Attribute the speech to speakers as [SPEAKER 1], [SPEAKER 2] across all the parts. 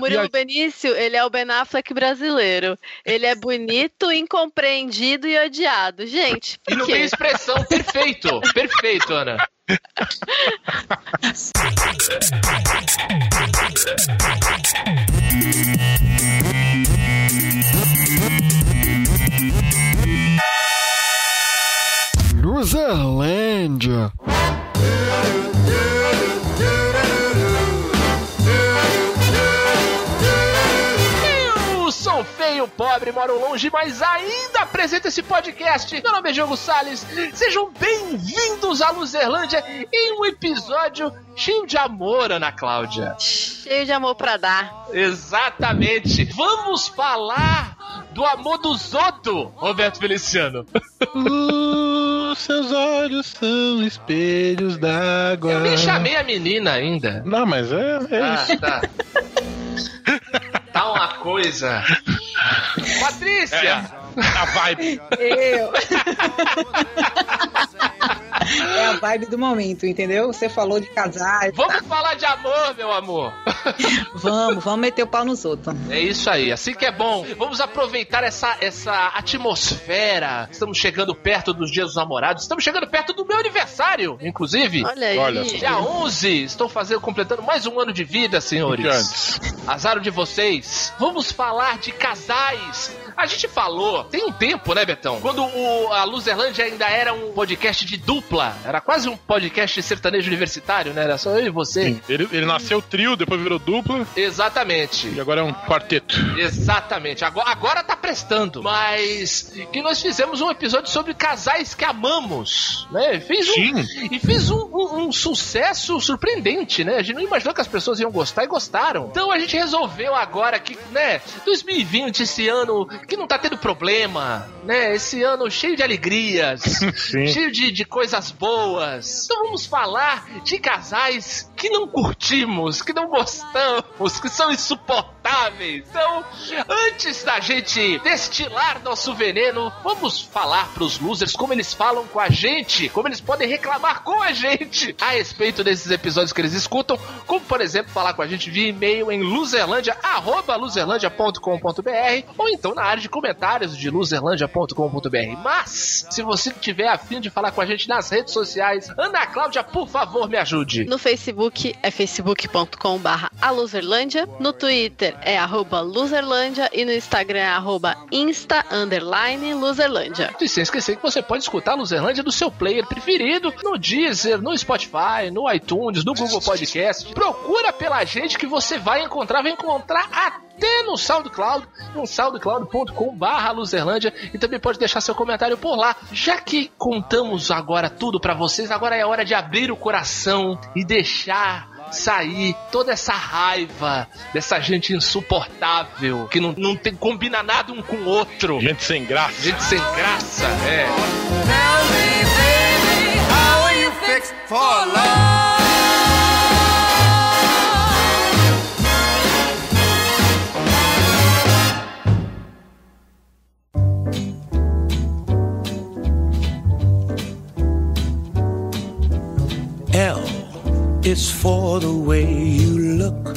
[SPEAKER 1] Murilo a... Benício, ele é o Ben Affleck brasileiro. Ele é bonito, incompreendido e odiado. Gente,
[SPEAKER 2] E não tem expressão. Perfeito. Perfeito, Ana.
[SPEAKER 3] Luzerlândia.
[SPEAKER 2] Feio, pobre, moro longe, mas ainda apresento esse podcast. Meu nome é Diogo Salles. Sejam bem-vindos à Luzerlândia em um episódio cheio de amor, Ana Cláudia.
[SPEAKER 1] Cheio de amor pra dar.
[SPEAKER 2] Exatamente. Vamos falar do amor do Zoto, Roberto Feliciano.
[SPEAKER 4] Uh, seus olhos são espelhos d'água. Eu
[SPEAKER 2] nem chamei a menina ainda.
[SPEAKER 4] Não, mas é, é ah, isso. Tá.
[SPEAKER 2] tá uma coisa. Patrícia!
[SPEAKER 4] A vibe.
[SPEAKER 5] Eu. É a vibe do momento, entendeu? Você falou de casar.
[SPEAKER 2] Vamos tá? falar de amor, meu amor.
[SPEAKER 5] Vamos, vamos meter o pau nos outros.
[SPEAKER 2] É isso aí, assim que é bom. Vamos aproveitar essa, essa atmosfera. Estamos chegando perto dos dias dos namorados. Estamos chegando perto do meu aniversário, inclusive.
[SPEAKER 1] Olha aí. Olha.
[SPEAKER 2] Dia 11. Estou fazendo, completando mais um ano de vida, senhores. Azar de vocês. Vamos falar de casais. A gente falou, tem um tempo, né, Betão? Quando o, a Luzerlândia ainda era um podcast de dupla. Era quase um podcast sertanejo universitário, né? Era só eu e você. Sim,
[SPEAKER 4] ele, ele nasceu trio, depois virou dupla.
[SPEAKER 2] Exatamente.
[SPEAKER 4] E agora é um quarteto.
[SPEAKER 2] Exatamente. Agora, agora tá prestando. Mas que nós fizemos um episódio sobre casais que amamos, né? Fez um, Sim. E fez um, um, um sucesso surpreendente, né? A gente não imaginou que as pessoas iam gostar e gostaram. Então a gente resolveu agora que, né, 2020, esse ano que não tá tendo problema, né? Esse ano cheio de alegrias, cheio de, de coisas boas. Então vamos falar de casais que não curtimos, que não gostamos, que são insuportáveis. Então, antes da gente destilar nosso veneno, vamos falar pros losers como eles falam com a gente, como eles podem reclamar com a gente a respeito desses episódios que eles escutam, como por exemplo falar com a gente via e-mail em luzerlandia, arroba luzerlandia.com.br ou então na área de comentários de luzerlandia.com.br. Mas, se você tiver afim de falar com a gente nas redes sociais, Ana Cláudia, por favor, me ajude.
[SPEAKER 1] No Facebook é facebook.com barra aluzerlândia, no Twitter é arroba luzerlândia e no Instagram é arroba insta underline luzerlândia.
[SPEAKER 2] E sem esquecer que você pode escutar a Luzerlândia do seu player preferido, no Deezer, no Spotify, no iTunes, no Google Podcast. Procura pela gente que você vai encontrar, vai encontrar até no SoundCloud, no soundcloud.com barra Luzerlândia e também pode deixar seu comentário por lá. Já que contamos agora tudo para vocês, agora é hora de abrir o coração e deixar sair toda essa raiva dessa gente insuportável que não, não tem, combina nada um com o outro.
[SPEAKER 4] Gente sem graça.
[SPEAKER 2] Gente sem graça, é. Tell me, baby, how are you fixed for love?
[SPEAKER 6] L is for the way you look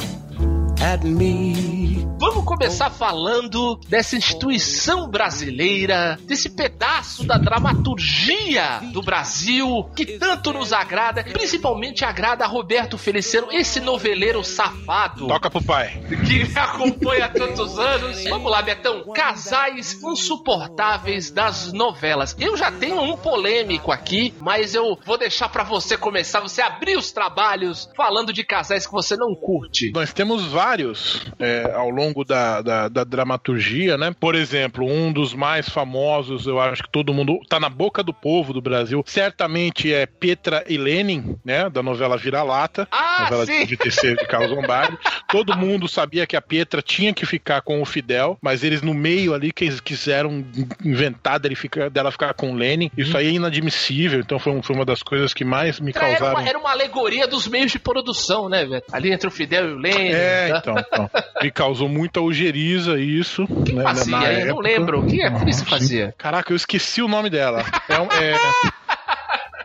[SPEAKER 6] at me.
[SPEAKER 2] Vamos começar falando dessa instituição brasileira, desse pedaço da dramaturgia do Brasil que tanto nos agrada, principalmente agrada a Roberto Feliciano, esse noveleiro safado.
[SPEAKER 4] Toca pro pai.
[SPEAKER 2] Que me acompanha há tantos anos. Vamos lá, Betão. Casais insuportáveis das novelas. Eu já tenho um polêmico aqui, mas eu vou deixar para você começar, você abrir os trabalhos falando de casais que você não curte.
[SPEAKER 4] Nós temos vários é, ao longo da, da, da, dramaturgia, né? Por exemplo, um dos mais famosos, eu acho que todo mundo tá na boca do povo do Brasil, certamente é Petra e Lenin, né? Da novela Vira-Lata,
[SPEAKER 2] ah,
[SPEAKER 4] novela
[SPEAKER 2] sim.
[SPEAKER 4] de terceiro de Carlos Lombardi. todo mundo sabia que a Petra tinha que ficar com o Fidel, mas eles no meio ali que quiseram inventar dele ficar, dela ficar com o Lenin. Isso aí é inadmissível, então foi, foi uma das coisas que mais me causaram. Era
[SPEAKER 2] uma, era uma alegoria dos meios de produção, né, velho? Ali entre o Fidel e o Lenin.
[SPEAKER 4] É, tá? então, então. Me causou muita ojeriza isso.
[SPEAKER 2] Quem né, fazia? Eu época. não lembro. Quem é que isso fazia?
[SPEAKER 4] Caraca, eu esqueci o nome dela. É, é...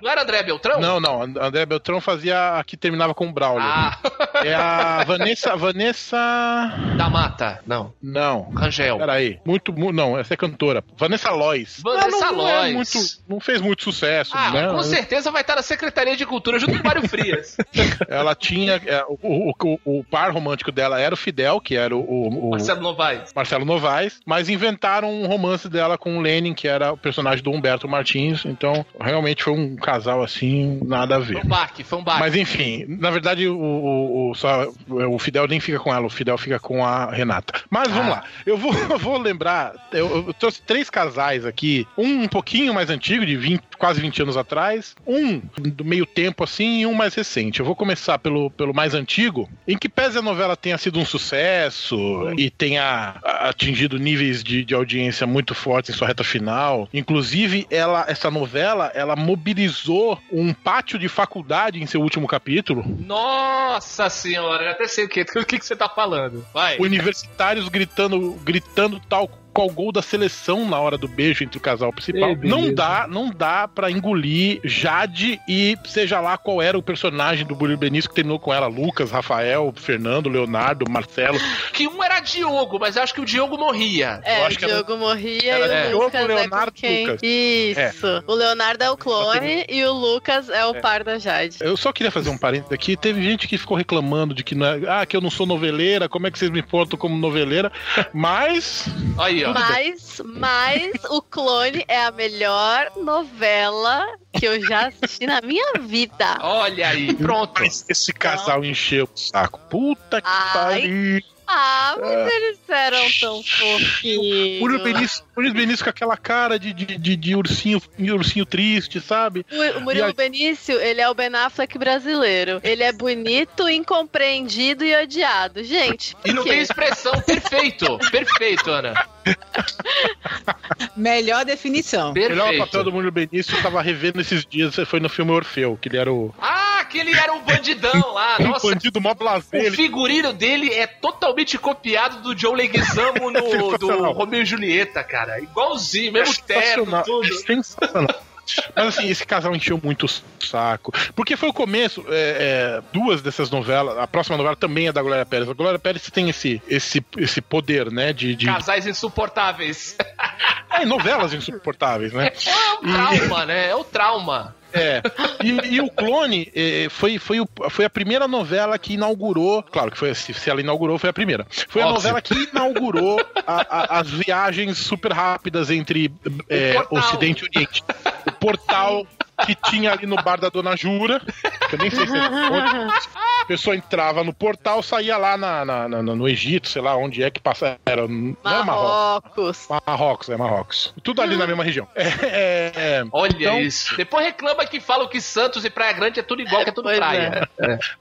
[SPEAKER 2] Não era André Beltrão?
[SPEAKER 4] Não, não. And- André Beltrão fazia a que terminava com o Braulio.
[SPEAKER 2] Ah,
[SPEAKER 4] É a Vanessa. Vanessa.
[SPEAKER 2] da Mata. Não.
[SPEAKER 4] Não.
[SPEAKER 2] Rangel.
[SPEAKER 4] Peraí. Muito, mu- não, essa é cantora. Vanessa Lois.
[SPEAKER 2] Vanessa
[SPEAKER 4] Ela não, é
[SPEAKER 2] Lois.
[SPEAKER 4] muito, não fez muito sucesso,
[SPEAKER 2] Ah,
[SPEAKER 4] né?
[SPEAKER 2] com certeza vai estar na Secretaria de Cultura junto com o Mário Frias.
[SPEAKER 4] Ela tinha. é, o, o, o- par romântico dela era o Fidel, que era o, o- o
[SPEAKER 2] Marcelo Novaes.
[SPEAKER 4] Marcelo Novaes, mas inventaram um romance dela com o Lenin, que era o personagem do Humberto Martins. Então, realmente foi um casal assim, nada a
[SPEAKER 2] Foi
[SPEAKER 4] ver.
[SPEAKER 2] um baque, foi um baque.
[SPEAKER 4] Mas enfim, na verdade o, o, o- só, o Fidel nem fica com ela, o Fidel fica com a Renata. Mas vamos
[SPEAKER 2] Ah.
[SPEAKER 4] lá, eu vou, eu vou lembrar, eu, eu trouxe três casais aqui, um um pouquinho mais antigo, de 20, quase 20 anos atrás, um do meio tempo assim e um mais recente. Eu vou começar pelo, pelo mais antigo, em que pese a novela tenha sido um sucesso e tenha atingido níveis de, de audiência muito fortes em sua reta final. Inclusive, ela, essa novela, ela mobilizou um pátio de faculdade em seu último capítulo.
[SPEAKER 2] Nossa senhora, eu até sei o que, o que, que você tá falando. Vai.
[SPEAKER 4] Universitários gritando, gritando tal qual gol da seleção na hora do beijo entre o casal principal.
[SPEAKER 2] Ei, beleza.
[SPEAKER 4] não dá, não dá para engolir Jade e seja lá qual era o personagem do Murilo Benício que terminou com ela, Lucas, Rafael, Fernando, Leonardo, Marcelo.
[SPEAKER 2] Que um era Diogo, mas eu acho que o Diogo morria.
[SPEAKER 1] É, o
[SPEAKER 4] acho que era-
[SPEAKER 1] Diogo morria
[SPEAKER 4] era
[SPEAKER 1] e o
[SPEAKER 4] Diogo,
[SPEAKER 1] Lucas
[SPEAKER 4] Leonardo,
[SPEAKER 1] é com quem?
[SPEAKER 4] Lucas.
[SPEAKER 1] Isso. O Leonardo é o clone e o Lucas é o par da Jade.
[SPEAKER 4] Eu só queria fazer um parênteses aqui. Teve gente que ficou reclamando de que não é, ah, que eu não sou noveleira, como é que vocês me portam como noveleira? Mas
[SPEAKER 2] Aí, ó.
[SPEAKER 1] Mas, mas o Clone é a melhor novela que eu já assisti na minha vida.
[SPEAKER 2] Olha aí, pronto.
[SPEAKER 4] Mas esse casal encheu o saco. Puta que
[SPEAKER 1] Ai.
[SPEAKER 4] pariu.
[SPEAKER 1] Ah, mas eles eram tão fofinhos.
[SPEAKER 4] Murilo Benício, Murilo Benício com aquela cara de, de, de, de ursinho, de ursinho triste, sabe?
[SPEAKER 1] O, o Murilo
[SPEAKER 4] a-
[SPEAKER 1] Benício, ele é o Ben Affleck brasileiro. Ele é bonito, incompreendido e odiado. Gente,
[SPEAKER 2] E não tem expressão. Perfeito. Perfeito, Ana.
[SPEAKER 5] Melhor definição.
[SPEAKER 4] O melhor papel
[SPEAKER 2] Perfeito.
[SPEAKER 4] do Murilo Benício eu tava revendo esses dias, foi no filme Orfeu, que ele era o
[SPEAKER 2] Ah, aquele era um bandidão lá.
[SPEAKER 4] um
[SPEAKER 2] Nossa,
[SPEAKER 4] bandido mó blazer.
[SPEAKER 2] o
[SPEAKER 4] Ele
[SPEAKER 2] figurino dele é totalmente copiado do Joe Leguizamo no, do
[SPEAKER 4] Sensacional.
[SPEAKER 2] Romeo e Julieta, cara. Igualzinho, mesmo terno,
[SPEAKER 4] sensacional.
[SPEAKER 2] tudo.
[SPEAKER 4] Sensacional. Mas assim, esse casal encheu muito o saco. Porque foi o começo, é, é, duas dessas novelas, a próxima novela também é da Glória Pérez. A Glória Pérez tem esse, esse, esse poder, né? De, de
[SPEAKER 2] Casais insuportáveis.
[SPEAKER 4] é, novelas insuportáveis, né?
[SPEAKER 2] É o trauma, né? É o trauma.
[SPEAKER 4] É. E, e o Clone eh, foi, foi, o- foi a primeira novela que inaugurou. Claro que foi se, ela inaugurou, foi a primeira. Foi a
[SPEAKER 2] Óbvio.
[SPEAKER 4] novela que inaugurou a- a- as viagens super rápidas entre
[SPEAKER 2] portal.
[SPEAKER 4] Ocidente e Oriente. O portal que tinha ali no bar da Dona Jura. Que eu nem sei se é onde. A pessoa entrava no portal, saía lá na, na- na- no Egito, sei lá onde é que passa. Era, não era Marrocos.
[SPEAKER 1] Marrocos.
[SPEAKER 4] Marrocos, é Marrocos. Tudo ali na mesma região. É, é, é.
[SPEAKER 2] Olha
[SPEAKER 4] Então-
[SPEAKER 2] isso. Depois reclama que falam que Santos e Praia Grande é tudo igual, que é tudo praia.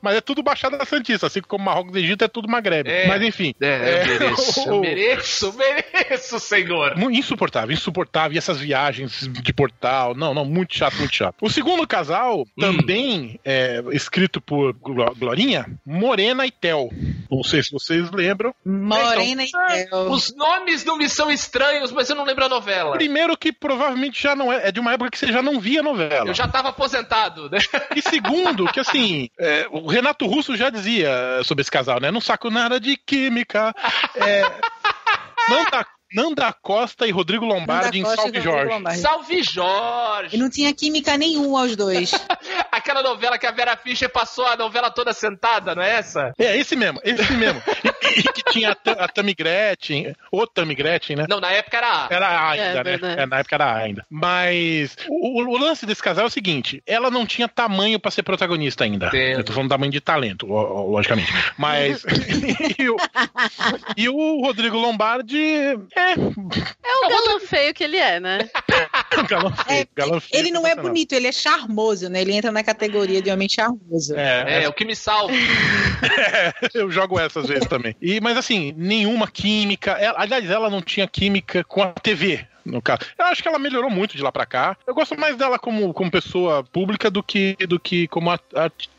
[SPEAKER 4] Mas é tudo Baixada Santista, assim como Marrocos e Egito é tudo Magreb.
[SPEAKER 2] É.
[SPEAKER 4] Mas enfim.
[SPEAKER 2] É,
[SPEAKER 4] É,
[SPEAKER 2] eu mereço, eu mereço, mereço, senhor.
[SPEAKER 4] Insuportável, insuportável. E essas viagens de portal. Não, não, muito chato, muito chato. O segundo casal,
[SPEAKER 2] Hum.
[SPEAKER 4] também é, escrito por Glo- Glorinha, Morena e Tel. Não sei se vocês lembram.
[SPEAKER 5] Morena
[SPEAKER 4] Então,
[SPEAKER 5] e Tel.
[SPEAKER 2] Os nomes não me são estranhos, mas eu não lembro a novela.
[SPEAKER 4] Primeiro que provavelmente já não é, é de uma época que você já não via novela.
[SPEAKER 2] Eu já tava aposentado, né?
[SPEAKER 4] E segundo, que assim, é, o Renato Russo já dizia sobre esse casal, né? Não saco nada de química. É, Nanda, Nanda Costa e Rodrigo Lombardi em
[SPEAKER 5] Nanda
[SPEAKER 4] Salve Jorge.
[SPEAKER 5] Lombardi.
[SPEAKER 2] Salve Jorge!
[SPEAKER 5] E não tinha química nenhuma aos dois.
[SPEAKER 2] Aquela novela que a Vera Fischer passou a novela toda sentada, não é essa?
[SPEAKER 4] É, esse mesmo, esse mesmo. E, e que tinha a, a Tammy Gretchen, ou Tammy Gretchen, né?
[SPEAKER 2] Não, na época era a.
[SPEAKER 4] Era A ainda,
[SPEAKER 1] É,
[SPEAKER 4] né?
[SPEAKER 1] verdade.
[SPEAKER 4] É, na época era A ainda. Mas o, o lance desse casal é o seguinte: ela não tinha tamanho pra ser protagonista ainda.
[SPEAKER 2] Entendo.
[SPEAKER 4] Eu tô falando tamanho de talento, lo- lo- logicamente. Mas. e, o, e o Rodrigo Lombardi é.
[SPEAKER 1] É o galã feio que ele é, né?
[SPEAKER 4] galã feio,
[SPEAKER 5] É,
[SPEAKER 4] galã feio,
[SPEAKER 5] Ele não é bonito, ele é charmoso, né? Ele entra na categoria de homem charmoso.
[SPEAKER 4] É,
[SPEAKER 2] É, o que me salva.
[SPEAKER 4] É, eu jogo essas vezes também. E, mas assim, nenhuma química. Ela, aliás, ela não tinha química com a TV. No caso. Eu acho que ela melhorou muito de lá pra cá. Eu gosto mais dela como, como pessoa pública do que, do que como, a,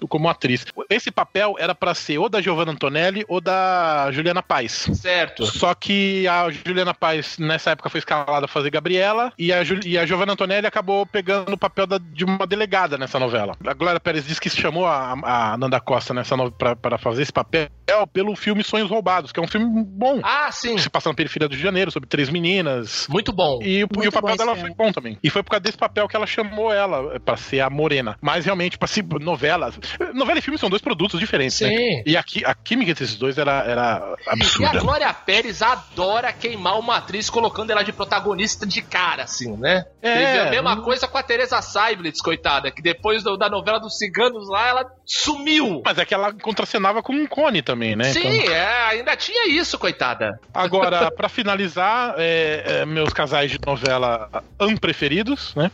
[SPEAKER 4] como atriz. Esse papel era para ser ou da Giovanna Antonelli ou da Juliana Paz.
[SPEAKER 2] Certo.
[SPEAKER 4] Só que a Juliana Paz, nessa época, foi escalada a fazer Gabriela e a, Ju, e a Giovanna Antonelli acabou pegando o papel da, de uma delegada nessa novela. A Glória Pérez disse que chamou a, a Nanda Costa nessa novela para fazer esse papel pelo filme Sonhos Roubados, que é um filme bom.
[SPEAKER 2] Ah, sim.
[SPEAKER 4] Se passa na periferia do Rio de Janeiro, sobre três meninas.
[SPEAKER 2] Muito bom.
[SPEAKER 4] E, e o papel dela foi bom também. E foi por causa desse papel que ela chamou ela eh, pra ser a morena. Mas realmente, pra ser novela. Novela e filme são dois produtos diferentes, né?
[SPEAKER 2] Sim.
[SPEAKER 4] E aqui, a química desses dois era, era
[SPEAKER 2] E a
[SPEAKER 4] absurda.
[SPEAKER 2] Glória Pérez adora queimar uma atriz colocando ela de protagonista de cara, assim, né?
[SPEAKER 4] É,
[SPEAKER 2] Teve a mesma coisa com a Teresa Seiblitz, coitada, que depois do- da novela dos ciganos lá, ela sumiu.
[SPEAKER 4] Mas é que ela contracenava com um cone também, né?
[SPEAKER 2] Sim,
[SPEAKER 4] Então-
[SPEAKER 2] é, ainda tinha isso, coitada.
[SPEAKER 4] Agora, pra finalizar, é, é, meus casais de novela unpreferidos, né?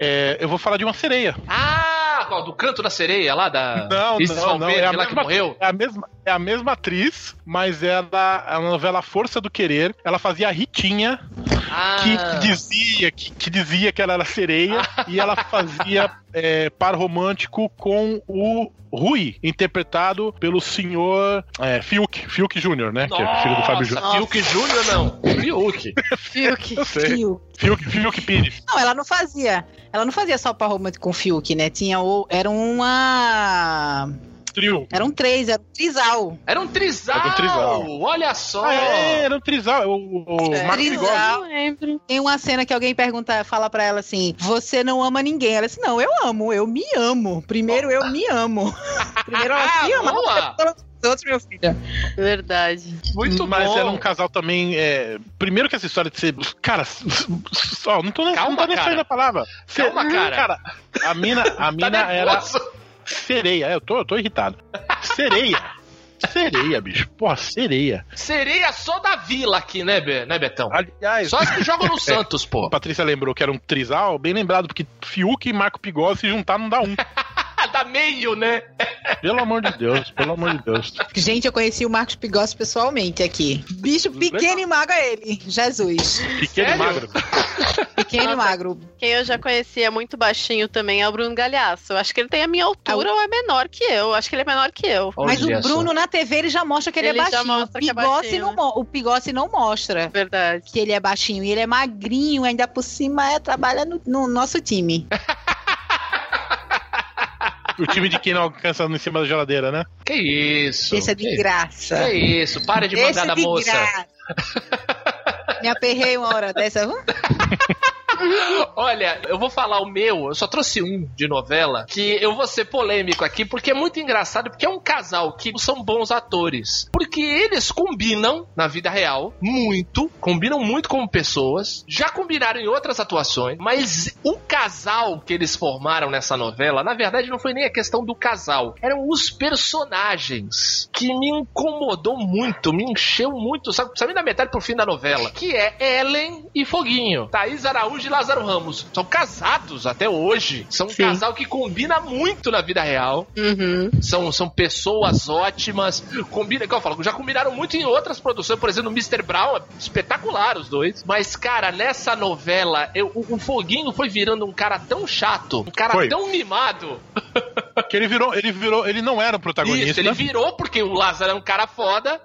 [SPEAKER 4] É, eu vou falar de uma sereia.
[SPEAKER 2] Ah, qual? Do canto da sereia lá da
[SPEAKER 4] Não,
[SPEAKER 2] Isis
[SPEAKER 4] não, não.
[SPEAKER 2] Valverde,
[SPEAKER 4] É a, mesma,
[SPEAKER 2] morreu?
[SPEAKER 4] é, a mesma, é a mesma atriz, mas ela, a novela Força do Querer, ela fazia a Ritinha,
[SPEAKER 2] Ah,
[SPEAKER 4] que dizia que, que dizia que ela era sereia, e ela fazia é, par romântico com o Rui, interpretado pelo senhor é, Fiuk, Fiuk Júnior, né? que é filho do Fábio Júnior.
[SPEAKER 2] Nossa, Fiuk Júnior não. Fiuk.
[SPEAKER 1] Fiuk.
[SPEAKER 4] Eu sei.
[SPEAKER 5] Fiuk.
[SPEAKER 4] Fiuk, Fiuk Pires.
[SPEAKER 5] Não, ela não fazia. Ela não fazia só par romântico com o Fiuk, né? Tinha o. Era uma.
[SPEAKER 4] Trio.
[SPEAKER 5] Eram três, era um trisal.
[SPEAKER 2] Era um trisal.
[SPEAKER 4] Era um trisal.
[SPEAKER 2] Olha só.
[SPEAKER 4] Ah, é, era um trisal. O, o
[SPEAKER 1] É,
[SPEAKER 4] Marcos
[SPEAKER 5] trisal. Tem uma cena que alguém pergunta, fala pra ela assim: Você não ama ninguém? Ela disse: Não, eu amo, eu me amo. Primeiro eu me amo. Primeiro ela se ama.
[SPEAKER 2] Boa.
[SPEAKER 5] Outros, meu filho.
[SPEAKER 1] Verdade.
[SPEAKER 2] Muito
[SPEAKER 4] Mas
[SPEAKER 2] bom.
[SPEAKER 4] era um casal também. é, Primeiro que essa história de ser. Cara, s- s- ó, não tô nem,
[SPEAKER 2] Calma,
[SPEAKER 4] não tô nem
[SPEAKER 2] cara.
[SPEAKER 4] saindo a palavra.
[SPEAKER 2] Calma, cara.
[SPEAKER 4] a mina, a
[SPEAKER 2] Tá
[SPEAKER 4] mina era sereia. Eu tô, eu tô irritado. Sereia. Sereia, bicho. Porra, sereia.
[SPEAKER 2] Sereia só da vila aqui, né, Be- né Betão?
[SPEAKER 4] Aliás,
[SPEAKER 2] Só as que jogam no Santos, pô.
[SPEAKER 4] Patrícia lembrou que era um trisal, bem lembrado, porque Fiuk e Marco Pigossi se juntar não dá um.
[SPEAKER 2] Dá meio, né?
[SPEAKER 4] Pelo amor de Deus, pelo amor de Deus.
[SPEAKER 5] Gente, eu conheci o Marcos Pigossi pessoalmente aqui. Bicho pequeno e magro é ele. Jesus.
[SPEAKER 4] Pequeno
[SPEAKER 2] Sério?
[SPEAKER 4] e magro.
[SPEAKER 5] Pequeno e magro.
[SPEAKER 1] Quem eu já conhecia muito baixinho também é o Bruno Galhaço. Acho que ele tem a minha altura ou é menor que eu. Acho que ele é menor que eu.
[SPEAKER 5] Mas o. Bruno na TV ele já mostra que ele,
[SPEAKER 1] Ele
[SPEAKER 5] é
[SPEAKER 1] já
[SPEAKER 5] baixinho. O
[SPEAKER 1] é
[SPEAKER 5] Pigossi,
[SPEAKER 1] baixinho,
[SPEAKER 5] não, o Pigossi não mostra
[SPEAKER 1] Verdade.
[SPEAKER 5] que ele é baixinho. E ele é magrinho, ainda por cima é, trabalha no, no nosso time.
[SPEAKER 4] O time de quem não alcança em cima da geladeira, né?
[SPEAKER 2] Que isso?
[SPEAKER 5] Esse é de
[SPEAKER 2] que,
[SPEAKER 5] graça.
[SPEAKER 2] que isso? Para de mandar
[SPEAKER 5] é
[SPEAKER 2] da
[SPEAKER 5] de
[SPEAKER 2] moça.
[SPEAKER 5] graça. Me aperrei uma hora dessa.
[SPEAKER 2] Olha, eu vou falar o meu, eu só trouxe um de novela, que eu vou ser polêmico aqui, porque é muito engraçado, porque é um casal que são bons atores. Porque eles combinam na vida real muito, combinam muito como pessoas, já combinaram em outras atuações, mas o casal que eles formaram nessa novela, na verdade não foi nem a questão do casal, eram os personagens que me incomodou muito, me encheu muito, sabe, sabe da metade pro fim da novela, que é Ellen e Foguinho, Thaís Araújo e Lázaro Ramos. São casados até hoje, são um
[SPEAKER 5] Sim.
[SPEAKER 2] casal que combina muito na vida real,
[SPEAKER 1] Uhum.
[SPEAKER 2] são, são pessoas ótimas. Combina, que eu falo, já combinaram muito em outras produções, por exemplo, no Mr. Brown, é espetacular os dois. Mas, cara, nessa novela, eu- o, o Foguinho foi virando um cara tão chato, um cara
[SPEAKER 4] Foi.
[SPEAKER 2] tão mimado.
[SPEAKER 4] Que ele virou, ele virou, ele não era o protagonista.
[SPEAKER 2] Isso, ele virou porque o Lázaro é um cara foda.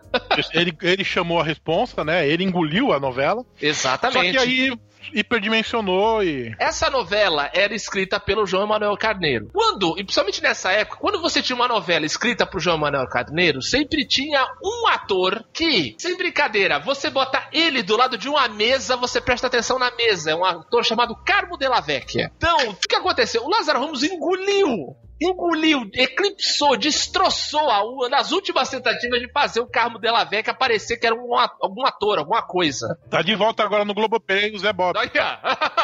[SPEAKER 4] ele, ele chamou a responsa, né? Ele engoliu a novela.
[SPEAKER 2] Exatamente.
[SPEAKER 4] Só que aí hiperdimensionou e.
[SPEAKER 2] Essa novela era escrita pelo João Emanuel Carneiro. Quando, e principalmente nessa época, quando você tinha uma novela escrita por João Emanuel Carneiro, sempre tinha um ator que, sem brincadeira, você bota ele do lado de uma mesa, você presta atenção na mesa. É um ator chamado Carmo Della Vecchia. Então, o que aconteceu? O Lázaro Ramos engoliu engoliu, eclipsou, destroçou a, uma das últimas tentativas de fazer o Carmo Della Vecchia parecer que era um, algum ator, alguma coisa.
[SPEAKER 4] Tá de volta agora no Globoplay o Zé Bob.
[SPEAKER 2] Olha!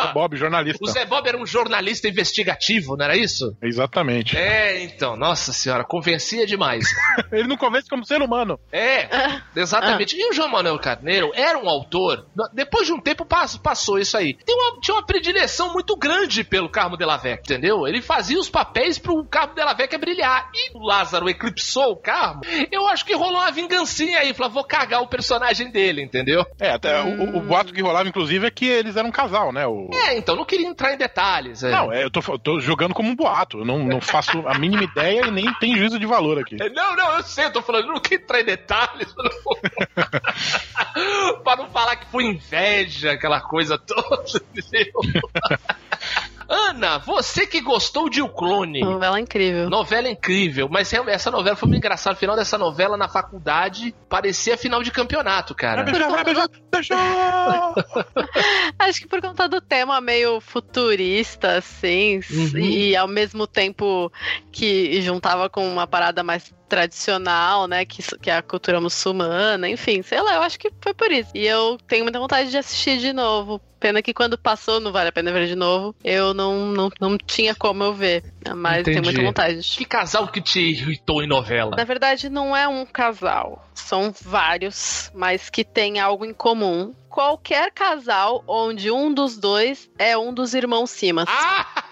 [SPEAKER 4] O Bob, jornalista.
[SPEAKER 2] O Zé Bob era um jornalista investigativo, não era isso?
[SPEAKER 4] Exatamente.
[SPEAKER 2] É, então, nossa senhora, convencia demais.
[SPEAKER 4] Ele não convence como ser humano.
[SPEAKER 2] É, exatamente. E o João Manuel Carneiro era um autor, depois de um tempo pass- passou isso aí. Uma- tinha uma predileção muito grande pelo Carmo de la Vecchia, entendeu? Ele fazia os papéis pro, carro dela velha quer brilhar. E o Lázaro eclipsou o carro. Eu acho que rolou uma vingancinha aí. Falou, vou cagar o personagem dele, entendeu?
[SPEAKER 4] É, até hum. o, o, boato que rolava, inclusive, é que eles eram um casal, né? O...
[SPEAKER 2] É, então não queria entrar em detalhes. É.
[SPEAKER 4] Não, é, eu tô, tô, jogando como um boato. Eu não, não faço a mínima ideia e nem tem juízo de valor aqui.
[SPEAKER 2] É, não, não, eu sei, eu tô falando, não quero entrar em detalhes. pra não falar que foi inveja, aquela coisa toda, entendeu? Ana, você que gostou de O Clone.
[SPEAKER 1] Novela incrível.
[SPEAKER 2] Novela incrível. Mas essa novela foi muito engraçada. O final dessa novela na faculdade parecia final de campeonato, cara.
[SPEAKER 1] Acho que por conta do tema meio futurista, assim, uhum. e ao mesmo tempo que juntava com uma parada mais tradicional, né? Que, que é a cultura muçulmana, enfim, sei lá, eu acho que foi por isso. E eu tenho muita vontade de assistir de novo. Pena que quando passou, não vale a pena ver de novo. Eu não, não, não tinha como eu ver. Mas Entendi. tenho muita vontade.
[SPEAKER 2] Que casal que te irritou em novela?
[SPEAKER 1] Na verdade, não é um casal. São vários, mas que tem algo em comum. Qualquer casal onde um dos dois é um dos irmãos Simas.
[SPEAKER 2] Ah!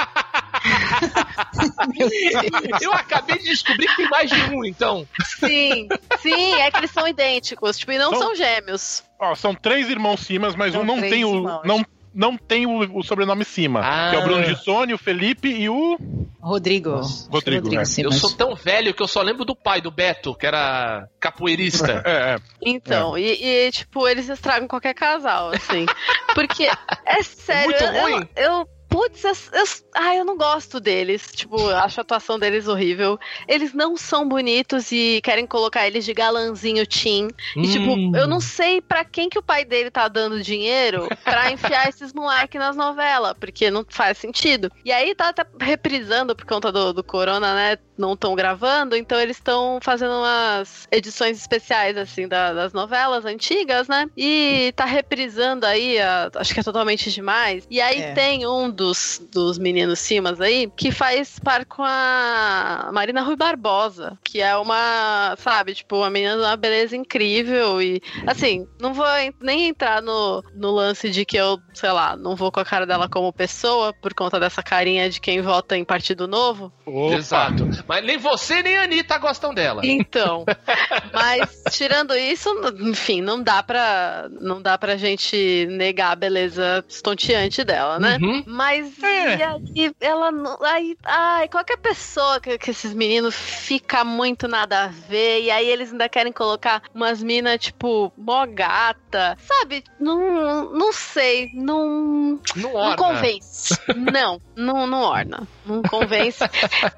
[SPEAKER 2] eu acabei de descobrir que tem mais de um, então.
[SPEAKER 1] Sim, sim, é que eles são idênticos, tipo, e não são, são gêmeos.
[SPEAKER 4] Ó, são três irmãos Simas, mas são um não tem o. Não, não tem o, o sobrenome Cima. Ah. Que é o Bruno Gissone, o Felipe e o.
[SPEAKER 5] Rodrigo.
[SPEAKER 4] Rodrigo, Rodrigo
[SPEAKER 2] é. Eu sou tão velho que eu só lembro do pai, do Beto, que era capoeirista.
[SPEAKER 4] é, é.
[SPEAKER 1] Então, é. E, e, tipo, eles estragam qualquer casal, assim. Porque, é sério, Muito ruim. eu, eu putz, eu, eu, ah, eu não gosto deles. Tipo, acho a atuação deles horrível. Eles não são bonitos e querem colocar eles de galanzinho teen. E, hum. tipo, eu não sei para quem que o pai dele tá dando dinheiro pra enfiar esses moleques nas novelas, porque não faz sentido. E aí tá até reprisando por conta do, do corona, né? Não estão gravando, então eles estão fazendo umas edições especiais, assim, da, das novelas antigas, né? E tá reprisando aí, a, acho que é totalmente demais. E aí é. tem um dos, dos meninos Simas aí, que faz par com a Marina Rui Barbosa, que é uma, sabe, tipo, uma menina de uma beleza incrível e, assim, não vou nem entrar no, no lance de que eu, sei lá, não vou com a cara dela como pessoa por conta dessa carinha de quem vota em Partido Novo.
[SPEAKER 2] Opa. Exato. Mas nem você nem a Anitta gostam dela.
[SPEAKER 1] Então, mas tirando isso, enfim, não dá pra, não dá pra gente negar a beleza estonteante dela, né? Uhum. Mas mas é. e aí ela não. Aí, ai, qualquer pessoa que, que, esses meninos fica muito nada a ver. E aí eles ainda querem colocar umas minas, tipo, mó gata. Sabe? Não, não sei. Não. Não, orna. não convence. não, não, não orna. Não convence.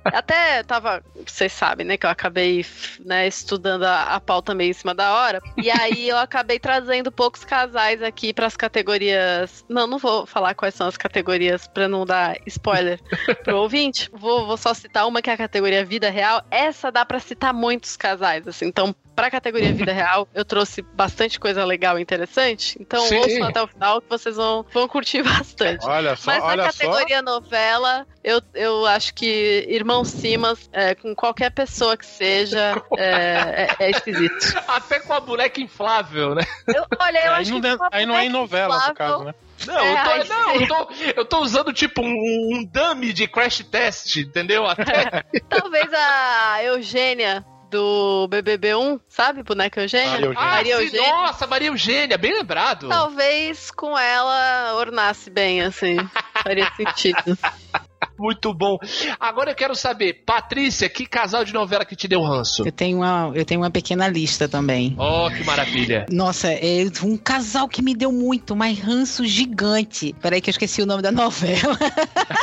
[SPEAKER 1] Até tava. Vocês sabem, né? Que eu acabei né, estudando a, a pauta meio em cima da hora. E aí eu acabei trazendo poucos casais aqui para as categorias. Não, não vou falar quais são as categorias categorias, para não dar spoiler pro ouvinte, vou, vou só citar uma que é a categoria vida real. Essa dá para citar muitos casais, assim. Então, pra categoria vida real, eu trouxe bastante coisa legal e interessante. Então, Sim. ouçam até o final que vocês vão, vão curtir bastante.
[SPEAKER 4] Olha só,
[SPEAKER 1] Mas
[SPEAKER 4] olha
[SPEAKER 1] na categoria
[SPEAKER 4] só.
[SPEAKER 1] novela, eu, eu acho que Irmão Simas, é, com qualquer pessoa que seja, é, é, é, esquisito.
[SPEAKER 2] Até com a boneca inflável, né?
[SPEAKER 1] Eu, olha, eu
[SPEAKER 4] aí
[SPEAKER 1] acho
[SPEAKER 4] não
[SPEAKER 1] que.
[SPEAKER 4] aí não é em novela, inflável, no caso, né?
[SPEAKER 2] Não, é, eu, tô, não eu, tô, eu tô usando tipo um, um dummy de crash test, entendeu? Até...
[SPEAKER 1] Talvez a Eugênia do BBB1, sabe? Boneca Eugênia?
[SPEAKER 2] Maria Eugênia. Ah, Maria sim, Eugênia. Nossa, Maria Eugênia, bem lembrado.
[SPEAKER 1] Talvez com ela ornasse bem, assim. Faria sentido.
[SPEAKER 2] Muito bom. Agora eu quero saber, Patrícia, que casal de novela que te deu ranço?
[SPEAKER 5] Eu tenho uma, eu tenho uma pequena lista também.
[SPEAKER 2] Oh, que maravilha.
[SPEAKER 5] Nossa, é um casal que me deu muito, mas ranço gigante. Peraí que eu esqueci o nome da novela.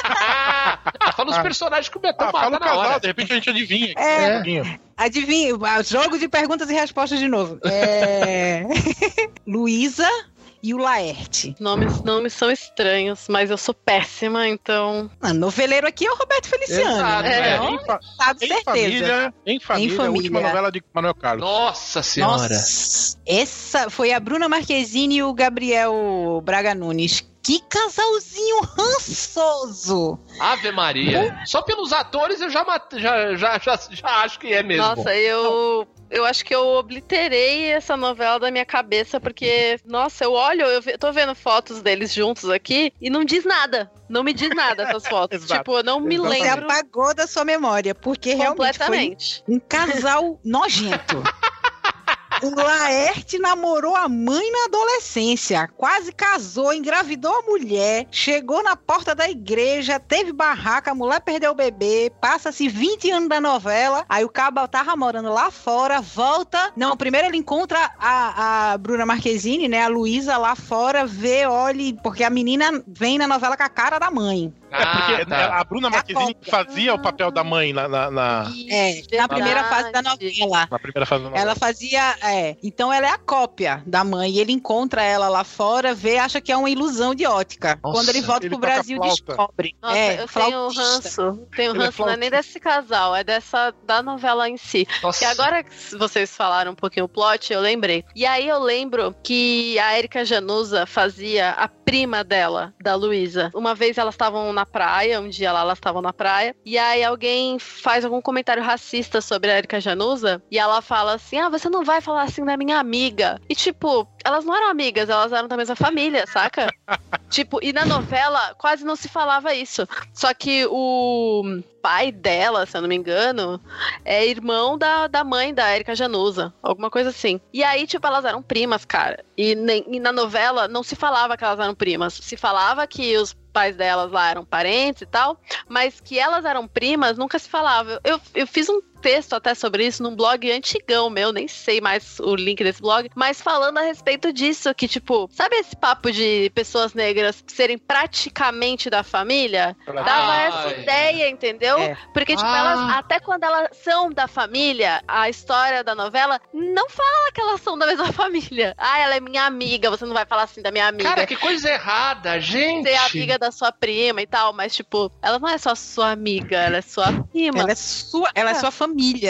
[SPEAKER 2] ah, fala os personagens que o Betão ah, fala o casal, hora.
[SPEAKER 4] de repente a gente adivinha.
[SPEAKER 5] É, é. Adivinha, jogo de perguntas e respostas de novo. É... Luísa, e o Laerte.
[SPEAKER 1] Nomes, nomes são estranhos, mas eu sou péssima, então.
[SPEAKER 5] Ah, noveleiro aqui é o Roberto Feliciano. Exato,
[SPEAKER 4] né? é. Em, fa sabe em certeza. Família, em família, em família, a última novela de Manuel Carlos.
[SPEAKER 2] Nossa senhora.
[SPEAKER 5] Nossa, essa foi a Bruna Marquezine e o Gabriel Braga Nunes que casalzinho rançoso!
[SPEAKER 2] Ave Maria! Só pelos atores eu já, já, já, já, já acho que é mesmo.
[SPEAKER 1] Nossa, eu eu acho que eu obliterei essa novela da minha cabeça, porque, nossa, eu olho, eu tô vendo fotos deles juntos aqui e não diz nada. Não me diz nada essas fotos. tipo, eu não me
[SPEAKER 5] Você
[SPEAKER 1] lembro.
[SPEAKER 5] apagou da sua memória, porque realmente foi
[SPEAKER 1] Completamente.
[SPEAKER 5] um casal nojento. O Laerte namorou a mãe na adolescência, quase casou, engravidou a mulher, chegou na porta da igreja, teve barraca, a mulher perdeu o bebê, passa-se 20 anos da novela, aí o cabo tava morando lá fora, volta. Não, primeiro ele encontra a, a Bruna Marquezine, né, a Luísa lá fora, vê, olha, porque a menina vem na novela com a cara da mãe.
[SPEAKER 4] É porque
[SPEAKER 2] Ah, tá.
[SPEAKER 4] a Bruna Marquezine
[SPEAKER 5] cópia.
[SPEAKER 4] fazia o papel da mãe na, na, na-
[SPEAKER 5] É, na primeira fase da novela.
[SPEAKER 4] na primeira fase da novela.
[SPEAKER 5] Ela fazia, é. Então ela é a cópia da mãe. E ele encontra ela lá fora, vê, acha que é uma ilusão de ótica.
[SPEAKER 2] Nossa,
[SPEAKER 5] Quando ele volta
[SPEAKER 4] ele
[SPEAKER 5] pro Brasil, descobre.
[SPEAKER 1] Nossa,
[SPEAKER 5] é,
[SPEAKER 1] eu tenho
[SPEAKER 5] flautista.
[SPEAKER 1] ranço. Tenho
[SPEAKER 4] Ele é
[SPEAKER 1] ranço, não é nem desse casal, é dessa da novela em si.
[SPEAKER 2] Nossa.
[SPEAKER 1] E agora que vocês falaram um pouquinho o plot, eu lembrei. E aí eu lembro que a Erika Januza fazia a prima dela, da Luísa. Uma vez elas estavam na praia, um dia lá elas estavam na praia, e aí alguém faz algum comentário racista sobre a Erika Januza, e ela fala assim: Ah, você não vai falar assim da minha amiga. E tipo, elas não eram amigas, elas eram da mesma família, saca? tipo, e na novela quase não se falava isso. Só que o pai dela, se eu não me engano, é irmão da, da mãe da Erika Januza, alguma coisa assim. E aí, tipo, elas eram primas, cara. E, nem, e na novela não se falava que elas eram primas. Se falava que os pais delas lá eram parentes e tal, mas que elas eram primas nunca se falava. Eu, eu fiz um texto até sobre isso num blog antigão meu, nem sei mais o link desse blog, mas falando a respeito disso, que tipo, sabe esse papo de pessoas negras serem praticamente da família? Dava
[SPEAKER 2] Ai.
[SPEAKER 1] essa ideia, entendeu?
[SPEAKER 5] É.
[SPEAKER 1] Porque, tipo,
[SPEAKER 2] Ah.
[SPEAKER 1] elas, até quando elas são da família, a história da novela não fala que elas são da mesma família. Ah, ela é minha amiga, você não vai falar assim da minha amiga.
[SPEAKER 2] Cara, que coisa errada, gente.
[SPEAKER 1] Ser amiga da sua prima e tal, mas, tipo, ela não é só sua amiga, ela é sua prima.
[SPEAKER 5] Ela é sua, ela é sua família,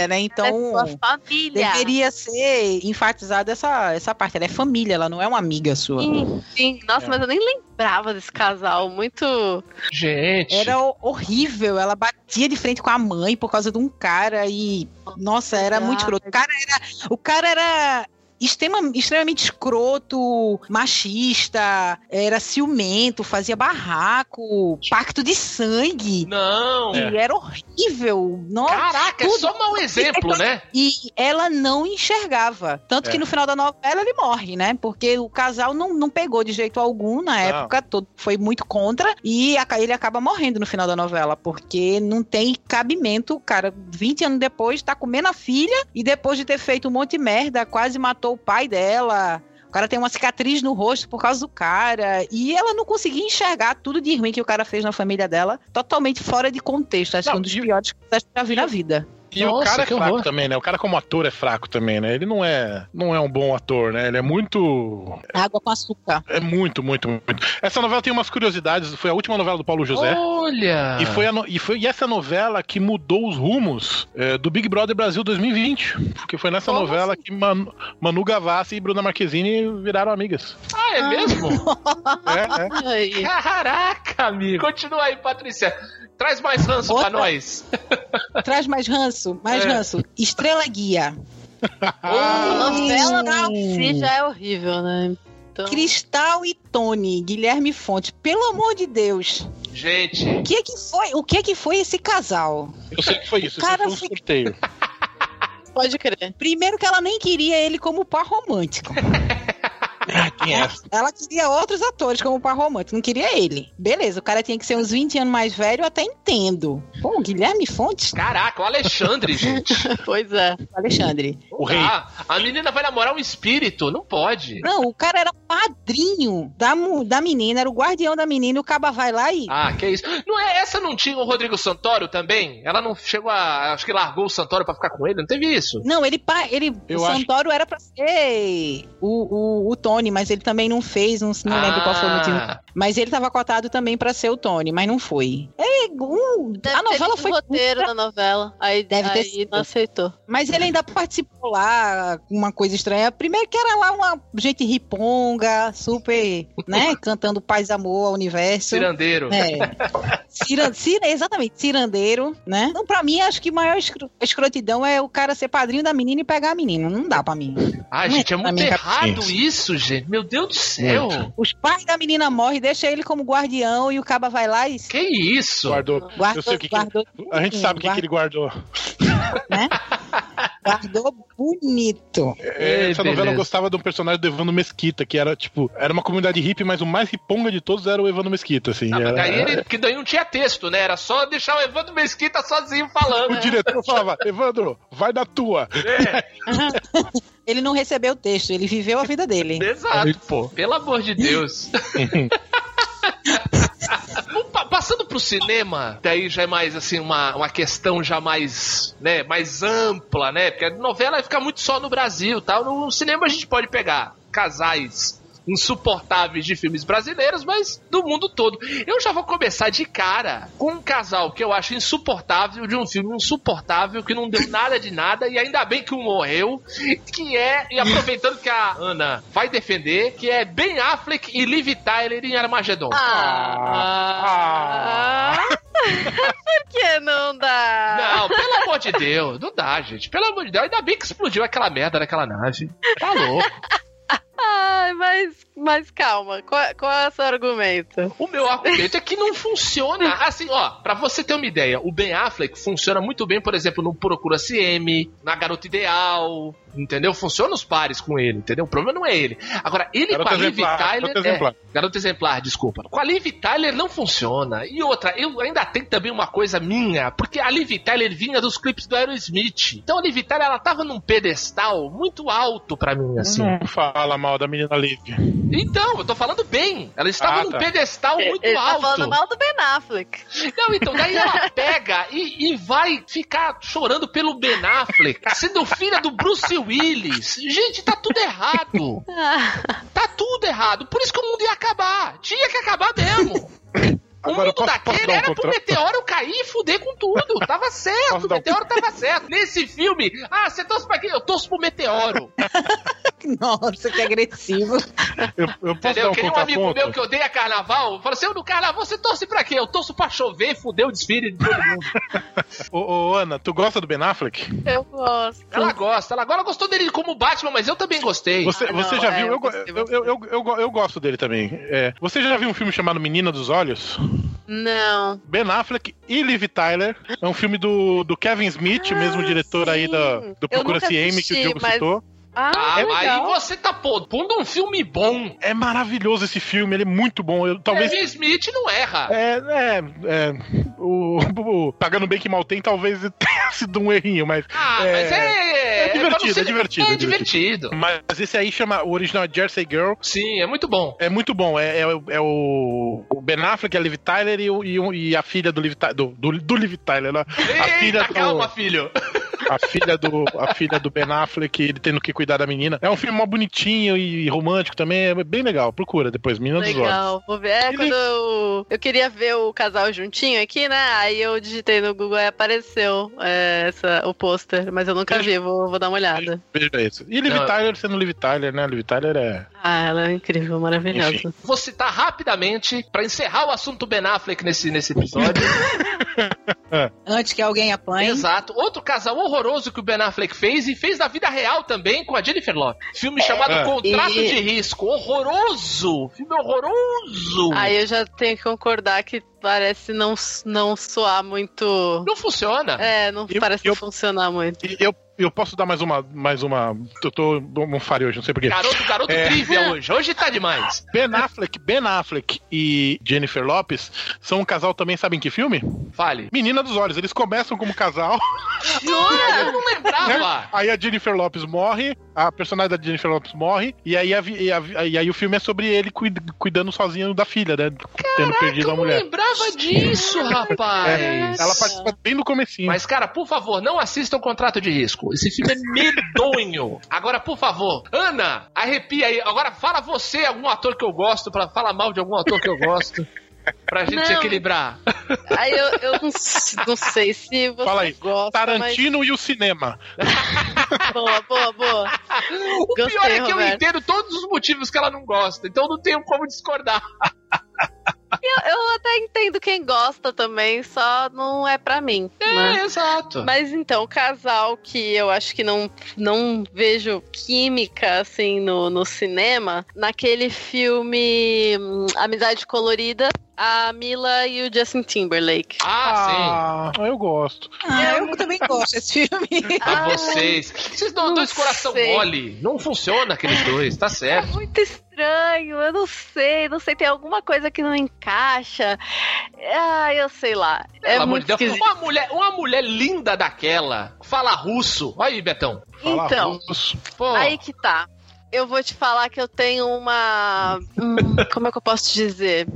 [SPEAKER 5] né? Então.
[SPEAKER 1] ela é sua família.
[SPEAKER 5] Deveria ser enfatizada essa, essa parte. Ela é família, ela não é uma amiga sua.
[SPEAKER 1] Sim, sim. Nossa,
[SPEAKER 4] É.
[SPEAKER 1] mas eu nem lembrava desse casal. Muito.
[SPEAKER 2] Gente.
[SPEAKER 5] Era ho- horrível. Ela batia de frente com a mãe por causa de um cara e. Nossa, era muito escroto. O cara era. O cara era. Extrema- extremamente escroto, machista, era ciumento, fazia barraco, pacto de sangue.
[SPEAKER 2] Não.
[SPEAKER 5] E era horrível. Nossa.
[SPEAKER 2] Caraca, é
[SPEAKER 5] tudo.
[SPEAKER 2] só mau exemplo, né?
[SPEAKER 5] E ela não enxergava. Tanto
[SPEAKER 4] É.
[SPEAKER 5] que no final da novela ele morre, né? Porque o casal não, não pegou de jeito algum na época, todo, foi muito contra. E a- ele acaba morrendo no final da novela, porque não tem cabimento. Cara, 20 anos depois, tá comendo a filha e depois de ter feito um monte de merda, quase matou o pai dela. O cara tem uma cicatriz no rosto por causa do cara. E ela não conseguia enxergar tudo de ruim que o cara fez na família dela, totalmente fora de contexto. Acho que
[SPEAKER 4] Não,
[SPEAKER 5] um dos piores que eu já vi na vida.
[SPEAKER 4] E o
[SPEAKER 2] Nossa,
[SPEAKER 4] cara é fraco
[SPEAKER 2] horror.
[SPEAKER 4] também, né? O cara como ator é fraco também, né? Ele não é, não é um bom ator, né? Ele é muito,
[SPEAKER 5] Água com açúcar.
[SPEAKER 4] é muito, muito, muito. Essa novela tem umas curiosidades. Foi a última novela do Paulo José.
[SPEAKER 2] Olha.
[SPEAKER 4] E foi, a no- e foi e essa novela que mudou os rumos é, do Big Brother Brasil 2020. Porque foi nessa
[SPEAKER 1] Como
[SPEAKER 4] novela que Manu, Manu Gavassi e Bruna Marquezine viraram amigas.
[SPEAKER 2] Ah, é mesmo?
[SPEAKER 4] É, é.
[SPEAKER 2] Caraca, amigo. Continua aí, Patrícia. Traz mais ranço
[SPEAKER 5] Outra-
[SPEAKER 2] pra nós.
[SPEAKER 5] Traz mais ranço, mais
[SPEAKER 2] É.
[SPEAKER 5] ranço. Estrela Guia.
[SPEAKER 1] A novela
[SPEAKER 5] Não.
[SPEAKER 1] si já é horrível, né? Então,
[SPEAKER 5] Cristal e Tony, Guilherme Fonte. Pelo amor de Deus.
[SPEAKER 2] Gente.
[SPEAKER 5] O que é que foi? O que é que foi esse casal?
[SPEAKER 4] Eu sei que foi isso.
[SPEAKER 5] Cara,
[SPEAKER 4] foi um sorteio.
[SPEAKER 1] pode crer.
[SPEAKER 5] Primeiro que ela nem queria ele como par romântico.
[SPEAKER 4] Ah, quem é?
[SPEAKER 5] Ela queria outros atores como par romântico, não queria ele. Beleza, o cara tinha que ser uns 20 anos mais velho, eu até entendo. Pô, Guilherme Fontes?
[SPEAKER 2] Caraca, o Alexandre, gente.
[SPEAKER 1] Pois é.
[SPEAKER 5] Alexandre.
[SPEAKER 4] O rei.
[SPEAKER 2] Ah, a menina vai namorar um espírito. Não pode.
[SPEAKER 5] Não, o cara era padrinho da, da menina, era o guardião da menina, e o caba vai lá e.
[SPEAKER 2] Ah, que isso. Não é essa não tinha o Rodrigo Santoro também? Ela não chegou a. Acho que largou o Santoro pra ficar com ele? Não teve isso?
[SPEAKER 5] Não, ele, pa- ele
[SPEAKER 4] Eu
[SPEAKER 5] o
[SPEAKER 4] acho-
[SPEAKER 5] Santoro era pra ser o, o, o Tony, mas ele também não fez, não, não lembro qual foi o motivo.
[SPEAKER 2] Ah,
[SPEAKER 5] Mas ele tava cotado também pra ser o Tony, mas não foi. É, um- a novela
[SPEAKER 1] ter
[SPEAKER 5] foi.
[SPEAKER 1] roteiro da novela. Aí,
[SPEAKER 5] Deve ter
[SPEAKER 1] aí
[SPEAKER 5] sido.
[SPEAKER 1] não aceitou.
[SPEAKER 5] Mas ele ainda participou lá, uma coisa estranha. Primeiro que era lá uma gente riponga, super, né, cantando paz, amor ao universo.
[SPEAKER 2] cirandeiro.
[SPEAKER 5] É. Ciran, cira, exatamente, cirandeiro, né? Então, pra mim, acho que a maior escro, escrotidão é o cara ser padrinho da menina e pegar a menina. Não dá pra mim.
[SPEAKER 2] Ai,
[SPEAKER 5] Não
[SPEAKER 2] gente, é
[SPEAKER 5] pra
[SPEAKER 2] muito errado isso, gente. Meu Deus do céu.
[SPEAKER 5] Os pais da menina morrem, deixa ele como guardião e o caba vai lá e
[SPEAKER 2] Que isso?
[SPEAKER 4] Guardou.
[SPEAKER 5] guardou,
[SPEAKER 4] Eu sei o que que-
[SPEAKER 5] guardou
[SPEAKER 4] A gente sabe o que, que ele guardou.
[SPEAKER 5] né? Guardou bonito.
[SPEAKER 4] É, essa novela eu gostava de um personagem do Evandro Mesquita, que era, tipo, era uma comunidade hippie, mas o mais riponga de todos era o Evandro Mesquita, assim.
[SPEAKER 2] Ah,
[SPEAKER 4] era-
[SPEAKER 2] daí ele, que daí não tinha texto, né? Era só deixar o Evandro Mesquita sozinho falando.
[SPEAKER 4] O diretor falava, Evandro, vai da tua.
[SPEAKER 5] Ele não recebeu o texto, ele viveu a vida dele.
[SPEAKER 2] Exato, pô. Pelo amor de Deus. Passando pro cinema, daí já é mais assim, uma, uma questão já mais, né, mais ampla, né? Porque a novela fica muito só no Brasil tal. No cinema a gente pode pegar casais insuportáveis de filmes brasileiros, mas do mundo todo. Eu já vou começar de cara com um casal que eu acho insuportável de um filme insuportável que não deu nada de nada e ainda bem que um morreu, que é, e aproveitando que a Ana vai defender, que é Ben Affleck e Liv Tyler em Armagedon.
[SPEAKER 1] Ah. Por que não dá?
[SPEAKER 2] Não, pelo amor de Deus, não dá, gente. Pelo amor de Deus, ainda bem que explodiu aquela merda naquela nave. Tá louco.
[SPEAKER 1] Ai, mas, mas calma, qual, qual é o seu argumento?
[SPEAKER 2] O meu argumento é que não funciona. Assim, ó, pra você ter uma ideia, o Ben Affleck funciona muito bem, por exemplo, no Procura-se M, na Garota Ideal, entendeu? Funciona os pares com ele, entendeu? O problema não é ele. Agora, ele
[SPEAKER 4] Garota
[SPEAKER 2] com a Liv
[SPEAKER 4] exemplar,
[SPEAKER 2] Tyler...
[SPEAKER 4] garota
[SPEAKER 2] é,
[SPEAKER 4] exemplar.
[SPEAKER 2] Garota Exemplar, desculpa. Com a Liv Tyler não funciona. E outra, eu ainda tenho também uma coisa minha, porque a Liv Tyler vinha dos clipes do Aerosmith. Então a Liv Tyler, ela tava num pedestal muito alto pra mim, assim.
[SPEAKER 4] Não fala mal da menina Liv.
[SPEAKER 2] Então, eu tô falando bem. Ela estava
[SPEAKER 4] Ah,
[SPEAKER 2] num
[SPEAKER 4] tá.
[SPEAKER 2] pedestal muito
[SPEAKER 1] Ele tá
[SPEAKER 2] alto.
[SPEAKER 1] falando mal do Ben Affleck.
[SPEAKER 2] Não, então, daí ela pega e, e vai ficar chorando pelo Ben Affleck, sendo filha do Bruce Willis. Gente, tá tudo errado. Tá tudo errado. Por isso que o mundo ia acabar. Tinha que acabar mesmo. O
[SPEAKER 4] Agora,
[SPEAKER 2] mundo
[SPEAKER 4] posso-
[SPEAKER 2] daquele
[SPEAKER 4] posso dar um
[SPEAKER 2] era pro
[SPEAKER 4] contra-
[SPEAKER 2] meteoro cair e fuder com tudo. Tava certo,
[SPEAKER 4] Posso
[SPEAKER 2] o
[SPEAKER 4] dar um-
[SPEAKER 2] meteoro tava certo. Nesse filme, ah, você torce pra quem? Eu torço pro meteoro.
[SPEAKER 5] Nossa, que agressivo.
[SPEAKER 4] Eu, eu posso
[SPEAKER 2] Entendeu?
[SPEAKER 4] dar um
[SPEAKER 2] Queria um amigo meu que odeia carnaval. Falou assim: eu no carnaval você torce pra quê? Eu torço pra chover e fuder o desfile de todo mundo.
[SPEAKER 4] Ô, ô, Ana, tu gosta do Ben Affleck?
[SPEAKER 1] Eu gosto.
[SPEAKER 2] ela gosta. Ela agora gostou dele como Batman, mas eu também gostei.
[SPEAKER 4] Você,
[SPEAKER 1] Ah, não,
[SPEAKER 4] você já
[SPEAKER 1] é,
[SPEAKER 4] viu?
[SPEAKER 1] eu
[SPEAKER 4] Eu, eu, eu, eu, eu go- eu gosto dele também. É, você já viu um filme chamado Menina dos Olhos?
[SPEAKER 1] Não.
[SPEAKER 4] Ben Affleck e Liv Tyler. É um filme do, do Kevin Smith, o mesmo
[SPEAKER 1] Ah,
[SPEAKER 4] diretor aí
[SPEAKER 1] sim.
[SPEAKER 4] do, do
[SPEAKER 1] Eu
[SPEAKER 4] Procura-se Amy, que o Diogo
[SPEAKER 1] mas-
[SPEAKER 4] citou.
[SPEAKER 1] Ah,
[SPEAKER 2] Ah, aí você tá pondo um filme bom.
[SPEAKER 4] É maravilhoso esse filme, ele é muito bom. Eu, talvez.
[SPEAKER 2] Kevin Smith não erra.
[SPEAKER 4] É, é, é o, o- Pagando bem que mal tem, talvez tenha sido um errinho, mas.
[SPEAKER 2] Ah,
[SPEAKER 4] é,
[SPEAKER 2] mas é.
[SPEAKER 4] é divertido,
[SPEAKER 2] não ser-
[SPEAKER 4] é divertido,
[SPEAKER 2] É
[SPEAKER 4] é
[SPEAKER 2] divertido.
[SPEAKER 4] Mas esse aí chama. O original é Jersey Girl.
[SPEAKER 2] Sim, é muito bom.
[SPEAKER 4] É muito bom. É, é, o- é o, Ben Affleck, a Liv Tyler e, o- e, e a filha do Liv Tyler. Do, do, do Liv Tyler, né? A filha
[SPEAKER 2] Eita,
[SPEAKER 4] do-
[SPEAKER 2] calma, filho.
[SPEAKER 4] a filha do a filha do Ben Affleck, ele tendo que cuidar da menina. É um filme mó bonitinho e romântico também, é bem legal. Procura depois, Menina dos Olhos.
[SPEAKER 1] Legal, vou ver. É,
[SPEAKER 4] Ele-
[SPEAKER 1] quando eu, eu queria ver o casal juntinho aqui, né? Aí eu digitei no Google e apareceu é, essa, o pôster, mas eu nunca
[SPEAKER 4] Veja-
[SPEAKER 1] vi, vou, vou dar uma olhada.
[SPEAKER 4] Veja isso. E Liv. Tyler sendo Liv Tyler, né? Liv Tyler é.
[SPEAKER 1] Ah, ela é incrível, maravilhosa.
[SPEAKER 4] Enfim.
[SPEAKER 2] Vou citar rapidamente, pra encerrar o assunto Ben Affleck nesse, nesse episódio.
[SPEAKER 5] Antes que alguém apanhe.
[SPEAKER 2] Exato. Outro casal horroroso que o Ben Affleck fez e fez na vida real também com a Jennifer Lopez. Filme chamado
[SPEAKER 4] É.
[SPEAKER 2] Contrato
[SPEAKER 1] E-
[SPEAKER 2] de Risco. Horroroso! Filme horroroso!
[SPEAKER 1] Aí eu já tenho que concordar que parece não, não soar muito.
[SPEAKER 2] Não funciona.
[SPEAKER 1] É, não
[SPEAKER 4] Eu-
[SPEAKER 1] parece
[SPEAKER 4] eu-
[SPEAKER 1] funcionar muito.
[SPEAKER 4] Eu, eu posso dar mais uma. Mais uma. Eu tô um falho hoje, não sei porquê.
[SPEAKER 2] Garoto, garoto
[SPEAKER 4] É.
[SPEAKER 2] trivia hoje. Hoje tá demais.
[SPEAKER 4] Ben Affleck, Ben Affleck e Jennifer Lopes são um casal também, sabem que filme?
[SPEAKER 2] Fale.
[SPEAKER 4] Menina dos Olhos. Eles começam como casal,
[SPEAKER 2] Jura? Eu não lembrava.
[SPEAKER 4] aí a Jennifer Lopes morre, a personagem da Jennifer Lopes morre, e aí, a e a- e aí o filme é sobre ele cuid- cuidando sozinho da filha, né? Tendo perdido
[SPEAKER 2] Eu
[SPEAKER 4] a mulher.
[SPEAKER 2] lembrava disso, rapaz.
[SPEAKER 4] É, ela participa bem no comecinho.
[SPEAKER 2] Mas, cara, por favor, não assistam Contrato de Risco. Esse filme é medonho. Agora, por favor, Ana, arrepia aí. Agora fala você, algum ator que eu gosto, pra falar mal de algum ator que eu gosto. Pra gente se
[SPEAKER 1] Não.
[SPEAKER 2] equilibrar.
[SPEAKER 1] Aí eu, eu não, não sei se você
[SPEAKER 4] Fala aí,
[SPEAKER 1] gosta,
[SPEAKER 4] Tarantino e o cinema.
[SPEAKER 1] mas... Boa, boa, boa.
[SPEAKER 2] O
[SPEAKER 1] Gostei,
[SPEAKER 2] pior é que eu
[SPEAKER 1] Roberto.
[SPEAKER 2] entendo todos os motivos que ela não gosta, então não tenho como discordar.
[SPEAKER 1] Eu, eu, até entendo quem gosta também, só não é pra mim.
[SPEAKER 2] É,
[SPEAKER 1] né?
[SPEAKER 2] exato.
[SPEAKER 1] Mas então, o casal que eu acho que não, não vejo química, assim, no, no cinema, naquele filme hum, Amizade Colorida, a Mila e o Justin Timberlake.
[SPEAKER 2] Ah,
[SPEAKER 4] sim. Ah, eu gosto.
[SPEAKER 5] Ah, eu também gosto desse filme.
[SPEAKER 2] Ah, vocês. Vocês dão dois coração sei. mole. Não funciona aqueles dois, tá certo.
[SPEAKER 1] É muito estranho, eu não sei, não sei, tem alguma coisa que não encaixa. Ah, eu sei lá. É Pelo muito de Deus.
[SPEAKER 2] Uma mulher, uma mulher linda daquela, fala russo. Olha aí, Betão.
[SPEAKER 1] Fala então, russo. aí que tá eu vou te falar que eu tenho uma. Hum, como é que eu posso te dizer?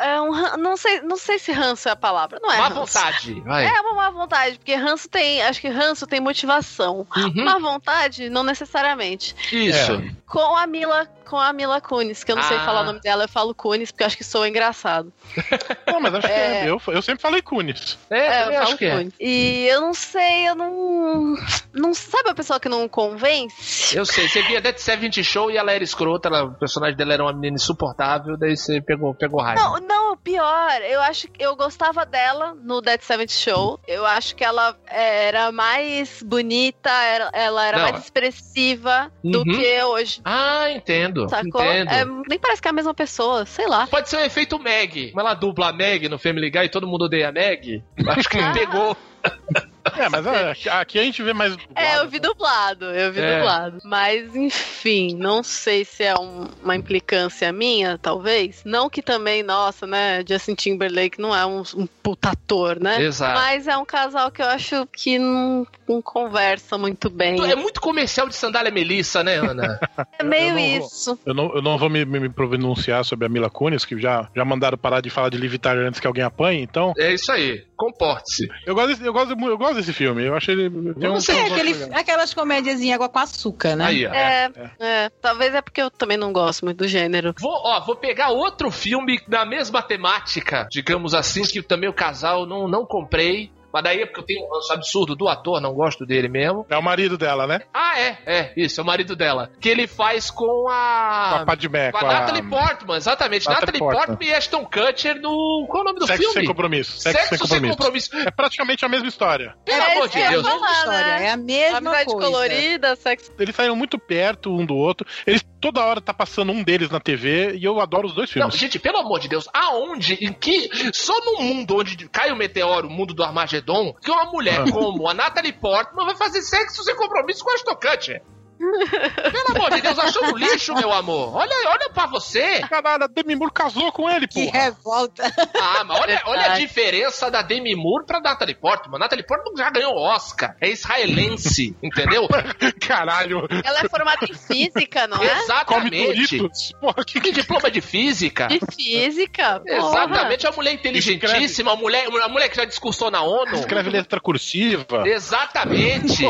[SPEAKER 1] É um, não, sei, não sei se ranço é a palavra. Não é.
[SPEAKER 2] Má
[SPEAKER 1] ranço.
[SPEAKER 2] vontade. Vai.
[SPEAKER 1] É uma má vontade, porque ranço tem. Acho que ranço tem motivação. Uhum. Má vontade, não necessariamente.
[SPEAKER 2] Isso. É.
[SPEAKER 1] Com a Mila com a Mila Kunis, que eu não ah. sei falar o nome dela, eu falo Kunis porque eu acho que sou engraçado.
[SPEAKER 4] Não, mas acho é... que é, eu, eu sempre falei Kunis.
[SPEAKER 1] É, é eu acho que é. E eu não sei, eu não. Não sabe a pessoa que não convence?
[SPEAKER 2] Eu sei, você via Dead Seventy Show e ela era escrota, ela, o personagem dela era uma menina insuportável, daí você pegou, pegou raiva.
[SPEAKER 1] Não, não, pior, eu acho que eu gostava dela no Dead Seventy Show. Eu acho que ela era mais bonita, ela era não. mais expressiva uhum. do que hoje.
[SPEAKER 2] Ah, entendo. Entendo. Sacou? Entendo.
[SPEAKER 1] É, nem parece que é a mesma pessoa, sei lá.
[SPEAKER 2] Pode ser um efeito Meg. Como ela dubla a Meg no Family Guy e todo mundo odeia a Meg. Acho que ah. pegou.
[SPEAKER 4] É, mas é, aqui a gente vê mais
[SPEAKER 1] dublado. É, eu vi né? dublado, eu vi é. dublado. Mas, enfim, não sei se é um, uma implicância minha, talvez. Não que também, nossa, né, Justin Timberlake não é um, um putator, né?
[SPEAKER 2] Exato.
[SPEAKER 1] Mas é um casal que eu acho que não, não conversa muito bem.
[SPEAKER 2] É muito comercial de sandália Melissa, né, Ana?
[SPEAKER 1] é meio eu isso.
[SPEAKER 4] Vou, eu, não, eu não vou me, me pronunciar sobre a Mila Kunis, que já, já mandaram parar de falar de Livitar antes que alguém apanhe, então...
[SPEAKER 2] É isso aí, comporte-se.
[SPEAKER 4] Eu gosto, eu, gosto, eu gosto desse filme. Eu achei ele.
[SPEAKER 5] Tem um, é, aquele, aquelas comédias em água com açúcar, né? Aí,
[SPEAKER 1] ó. É, é. é, Talvez é porque eu também não gosto muito do gênero.
[SPEAKER 2] Vou, ó, vou pegar outro filme da mesma temática, digamos assim, que também o casal não, não comprei. Mas daí é porque eu tenho um absurdo do ator, não gosto dele mesmo.
[SPEAKER 4] É o marido dela, né?
[SPEAKER 2] Ah, é, é, isso, é o marido dela. Que ele faz com a.
[SPEAKER 4] Com a Padmé,
[SPEAKER 2] com a, com a Natalie Portman, exatamente. Natalie, Natalie Portman. Portman e Ashton Kutcher no. Qual é o nome do
[SPEAKER 4] Sexo
[SPEAKER 2] filme?
[SPEAKER 4] Sem compromisso. Sexo, Sexo sem, compromisso. sem, compromisso. É praticamente a mesma história.
[SPEAKER 1] Pelo é, amor de é Deus. Falar,
[SPEAKER 5] história, né? É a mesma Amizade coisa.
[SPEAKER 1] colorida, sexo.
[SPEAKER 4] Eles saíram muito perto um do outro. Eles toda hora tá passando um deles na TV e eu adoro os dois filmes.
[SPEAKER 2] Não, gente, pelo amor de Deus, aonde, em que. Só no mundo onde cai o meteoro, o mundo do Armagedon, que uma mulher mulher como a Natalie Portman vai fazer sexo sem compromisso com a Stocante. Pelo amor de Deus, achou um lixo, meu amor. Olha, olha pra você.
[SPEAKER 4] Caralho, a Demi Moore casou com ele, pô.
[SPEAKER 5] Que revolta.
[SPEAKER 2] Ah, mas olha, olha a diferença da Demi Moore pra Natalie Portman. Natalie Portman já ganhou Oscar. É israelense, entendeu?
[SPEAKER 4] Caralho.
[SPEAKER 1] Ela é formada em física, não é?
[SPEAKER 2] Exatamente. Porra, que... que diploma de física?
[SPEAKER 1] De física, porra.
[SPEAKER 2] Exatamente. É uma mulher inteligentíssima, uma mulher, uma mulher que já discursou na ONU.
[SPEAKER 4] Escreve letra cursiva.
[SPEAKER 2] Exatamente.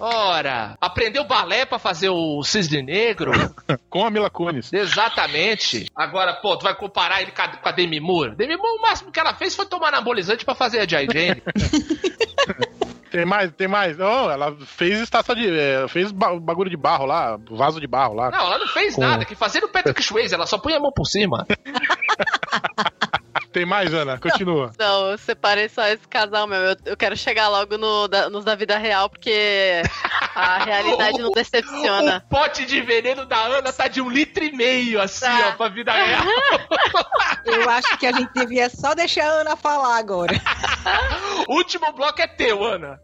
[SPEAKER 2] Ora, aprendeu balé pra fazer o cisne negro.
[SPEAKER 4] com a Mila Kunis.
[SPEAKER 2] Exatamente. Agora, pô, tu vai comparar ele com a Demi Moore? Demi Moore, o máximo que ela fez foi tomar anabolizante pra fazer a Jai Jane.
[SPEAKER 4] Tem mais, tem mais. Ela fez estátua de. É, fez bagulho de barro lá, vaso de barro lá.
[SPEAKER 2] Não, ela não fez com... nada. Que fazer o Patrick Swayze, ela só põe a mão por cima.
[SPEAKER 4] Tem mais, Ana? Continua.
[SPEAKER 1] Não, eu separei só esse casal meu. Eu, eu quero chegar logo no, da, nos da vida real, porque a realidade não decepciona.
[SPEAKER 2] O pote de veneno da Ana tá de um litro e meio, assim, tá. ó, pra vida real.
[SPEAKER 5] Eu acho que a gente devia só deixar a Ana falar agora.
[SPEAKER 2] o último bloco é teu, Ana.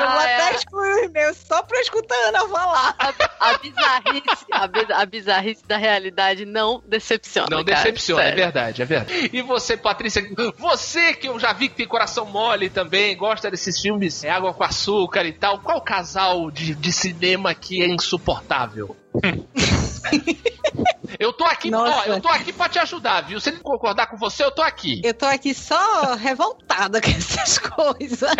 [SPEAKER 5] Eu vou ah, até é. excluir o meu só pra escutar a Ana falar.
[SPEAKER 1] A, a bizarrice, a, a, bizarrice da realidade não decepciona.
[SPEAKER 2] Não cara, decepciona, é sério. é verdade, é verdade. E você, Patrícia, você que eu já vi que tem coração mole também, gosta desses filmes é água com açúcar e tal, qual casal de, de cinema que é insuportável? Eu tô aqui, ó, eu tô aqui pra te ajudar, viu? Se ele concordar com você, eu tô aqui.
[SPEAKER 5] Eu tô aqui só revoltada com essas coisas.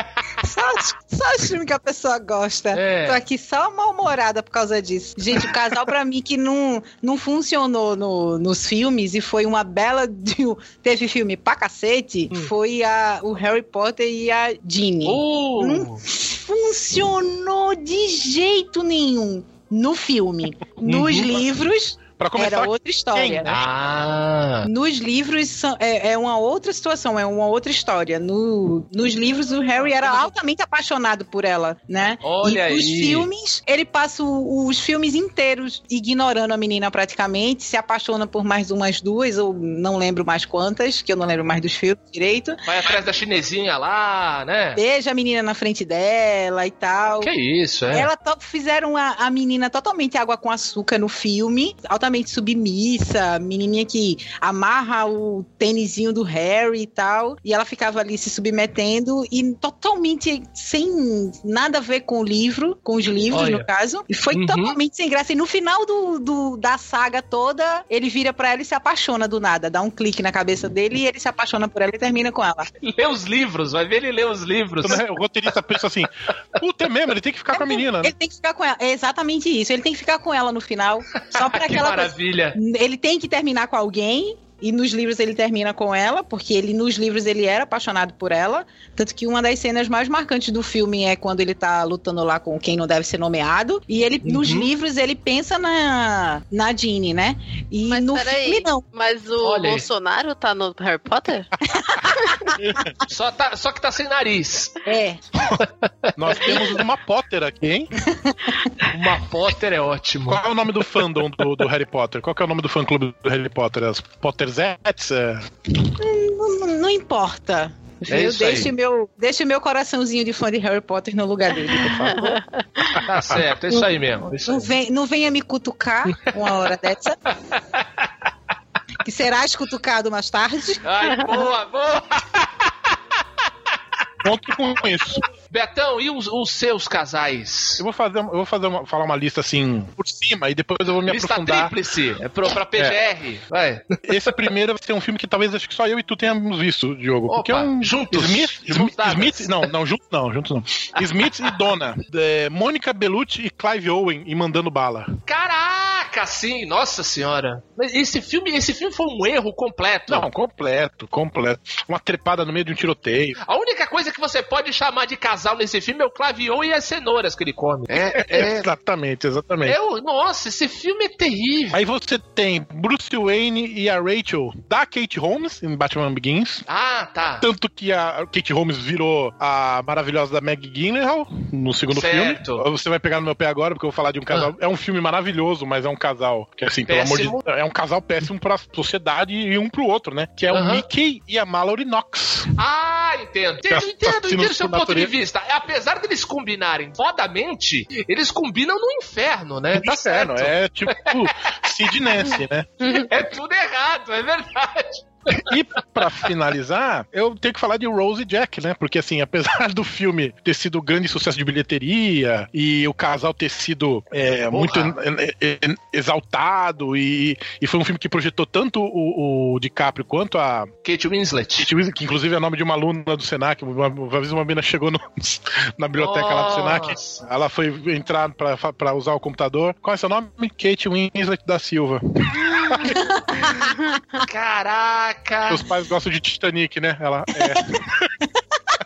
[SPEAKER 5] só, só os filmes que a pessoa gosta. É. Tô aqui só mal-humorada por causa disso. Gente, o casal pra mim que não, não funcionou no, nos filmes e foi uma bela. Teve filme pra cacete, hum. foi a, o Harry Potter e a Ginny.
[SPEAKER 2] Uh.
[SPEAKER 5] Não funcionou de jeito nenhum no filme. Nos livros, Pra começar, Era outra história. Quem, né?
[SPEAKER 2] Ah.
[SPEAKER 5] Nos livros são, é, é, uma outra situação, é uma outra história. No, nos livros, o Harry era altamente apaixonado por ela, né?
[SPEAKER 2] Olha
[SPEAKER 5] e nos filmes, ele passa o, os filmes inteiros ignorando a menina praticamente, se apaixona por mais umas duas, ou não lembro mais quantas, que eu não lembro mais dos filmes direito.
[SPEAKER 2] Vai atrás da chinesinha lá, né?
[SPEAKER 5] Beija a menina na frente dela e tal.
[SPEAKER 2] Que isso, é?
[SPEAKER 5] Ela fizeram a, a menina totalmente água com açúcar no filme, altamente submissa, menininha que amarra o tênisinho do Harry e tal, e ela ficava ali se submetendo e totalmente sem nada a ver com o livro, com os livros Olha. no caso, e foi uhum. totalmente sem graça. E no final do, do, da saga toda, ele vira para ela e se apaixona do nada, dá um clique na cabeça dele e ele se apaixona por ela e termina com ela.
[SPEAKER 2] Lê os livros, vai ver ele lê os livros.
[SPEAKER 4] O roteirista pensa assim, puta é mesmo, ele tem que ficar é, com a menina,
[SPEAKER 5] né? Ele tem que ficar com ela, é exatamente isso, ele tem que ficar com ela no final, só para aquela
[SPEAKER 2] maravilha.
[SPEAKER 5] Ele tem que terminar com alguém e nos livros ele termina com ela, porque ele nos livros ele era apaixonado por ela. Tanto que uma das cenas mais marcantes do filme é quando ele tá lutando lá com quem não deve ser nomeado. E ele, uhum. nos livros, ele pensa na, na Jeanne, né? E
[SPEAKER 1] mas
[SPEAKER 5] no filme não.
[SPEAKER 1] Mas o Olha. Bolsonaro tá no Harry Potter?
[SPEAKER 2] só, tá, só que tá sem nariz.
[SPEAKER 5] É.
[SPEAKER 4] Nós temos uma Potter aqui, hein?
[SPEAKER 2] uma Potter é ótimo.
[SPEAKER 4] Qual é o nome do fandom do, do Harry Potter? Qual é o nome do fã clube do Harry Potter? As Potter Zets?
[SPEAKER 5] Não, não, importa. É eu deixe meu, deixe meu coraçãozinho de fã de Harry Potter no lugar dele, por favor.
[SPEAKER 2] tá certo, é isso aí mesmo. É isso
[SPEAKER 5] não,
[SPEAKER 2] aí.
[SPEAKER 5] Vem, não venha me cutucar uma hora dessa. que serás cutucado mais tarde.
[SPEAKER 2] Ai, boa, boa!
[SPEAKER 4] Conto com isso.
[SPEAKER 2] Betão, e os, os, seus casais?
[SPEAKER 4] Eu vou fazer, eu vou fazer uma, falar uma lista assim por cima e depois eu vou me lista aprofundar.
[SPEAKER 2] tríplice, é pro, pra PGR. É. Vai.
[SPEAKER 4] Esse primeiro vai ser um filme que talvez acho que só eu e tu tenhamos visto, Diogo.
[SPEAKER 2] Opa,
[SPEAKER 4] porque é um
[SPEAKER 2] juntos.
[SPEAKER 4] Smith, Smith, Smith não, não, juntos não, juntos não. Smith e Donna, é, Mônica Bellucci e Clive Owen e mandando bala.
[SPEAKER 2] Caraca, sim, nossa senhora. Esse filme, esse filme foi um erro completo.
[SPEAKER 4] Não, completo, completo. Uma trepada no meio de um tiroteio.
[SPEAKER 2] A única coisa que você pode chamar de casal nesse filme é o clavion e as cenouras que ele come.
[SPEAKER 4] É, é... exatamente, exatamente.
[SPEAKER 2] É, nossa, esse filme é terrível.
[SPEAKER 4] Aí você tem Bruce Wayne e a Rachel da Kate Holmes em Batman Begins.
[SPEAKER 2] Ah, tá.
[SPEAKER 4] Tanto que a Kate Holmes virou a maravilhosa da Meg Gyllenhaal no segundo certo. filme. Você vai pegar no meu pé agora porque eu vou falar de um casal. Ah. É um filme maravilhoso, mas é um casal que assim, péssimo. pelo amor de Deus, é um casal péssimo pra sociedade e um pro outro, né? Que é o Mickey e a Mallory Knox.
[SPEAKER 2] Ah, entendo. Entendo, entendo, entendo o seu ponto de vista vista, apesar deles combinarem fodamente, eles combinam no inferno, né?
[SPEAKER 4] Tá certo. É tipo Sid Nancy, né?
[SPEAKER 2] É tudo errado, é verdade.
[SPEAKER 4] E para finalizar, eu tenho que falar de Rose e Jack, né? Porque assim, apesar do filme ter sido um grande sucesso de bilheteria e o casal ter sido é, muito exaltado e, e foi um filme que projetou tanto o, o DiCaprio quanto a
[SPEAKER 2] Kate Winslet,
[SPEAKER 4] Kate Winslet que inclusive é o nome de uma aluna do Senac. Uma, uma vez uma menina chegou no, na biblioteca Nossa. lá do Senac, ela foi entrar para usar o computador. Qual é seu nome? Kate Winslet da Silva.
[SPEAKER 2] Caraca!
[SPEAKER 4] Os pais gostam de Titanic, né? Ela é.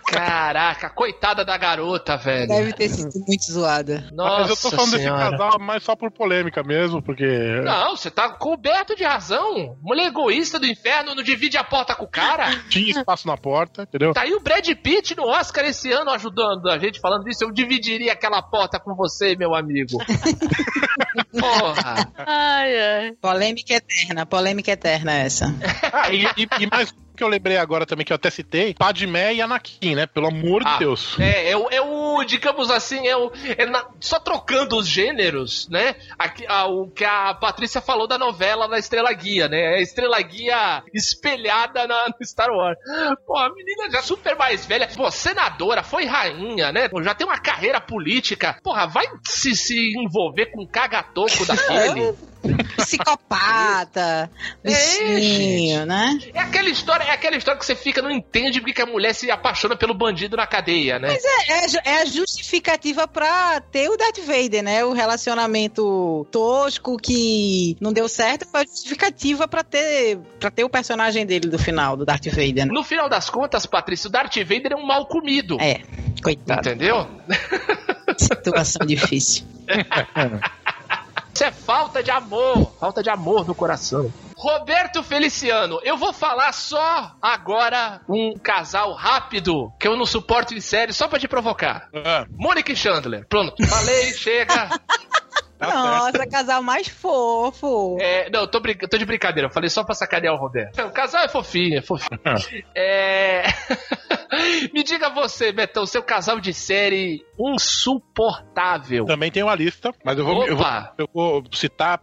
[SPEAKER 2] Caraca, coitada da garota, velho.
[SPEAKER 5] Deve ter sido muito zoada.
[SPEAKER 2] Nossa Mas eu tô falando senhora.
[SPEAKER 4] desse casal mais só por polêmica mesmo, porque.
[SPEAKER 2] Não, você tá coberto de razão. Mulher egoísta do inferno não divide a porta com o cara.
[SPEAKER 4] Tinha espaço na porta, entendeu?
[SPEAKER 2] Tá aí o Brad Pitt no Oscar esse ano ajudando a gente falando disso. Eu dividiria aquela porta com você, meu amigo. Porra.
[SPEAKER 1] Ai, ai.
[SPEAKER 5] Polêmica eterna, polêmica eterna essa.
[SPEAKER 4] ah, e, e, e mais que eu lembrei agora também, que eu até citei, Padmé e Anakin, né? Pelo amor ah, de Deus.
[SPEAKER 2] É, é o, é o, digamos assim, é o. É na, só trocando os gêneros, né? Aqui, a, o que a Patrícia falou da novela da Estrela Guia, né? É a Estrela Guia espelhada na, no Star Wars. Pô, a menina já super mais velha, pô, senadora, foi rainha, né? Pô, já tem uma carreira política. Porra, vai se, se envolver com um cagatoco daquele.
[SPEAKER 5] Psicopata, bichinho, é, né?
[SPEAKER 2] É aquela história, é aquela história que você fica, não entende porque a mulher se apaixona pelo bandido na cadeia, né?
[SPEAKER 5] Mas é, é, é a justificativa pra ter o Darth Vader, né? O relacionamento tosco que não deu certo foi a justificativa pra ter, pra ter o personagem dele do final, do Darth Vader. Né?
[SPEAKER 2] No final das contas, Patrícia, o Darth Vader é um mal comido.
[SPEAKER 5] É, coitado.
[SPEAKER 2] Entendeu?
[SPEAKER 5] Situação difícil.
[SPEAKER 2] Isso é falta de amor. Falta de amor no coração. Roberto Feliciano, eu vou falar só agora um casal rápido que eu não suporto em série, só pra te provocar. Ah. Mônica e Chandler. Pronto, falei, chega.
[SPEAKER 5] Tá Nossa, certo. casal mais fofo.
[SPEAKER 2] É, não, tô, brin tô de brincadeira. Eu falei só pra sacanear o Roberto. O casal é fofinho, é fofinho. é... Me diga você, Betão, seu casal de série insuportável.
[SPEAKER 4] Também tem uma lista, mas eu vou, eu vou, eu vou citar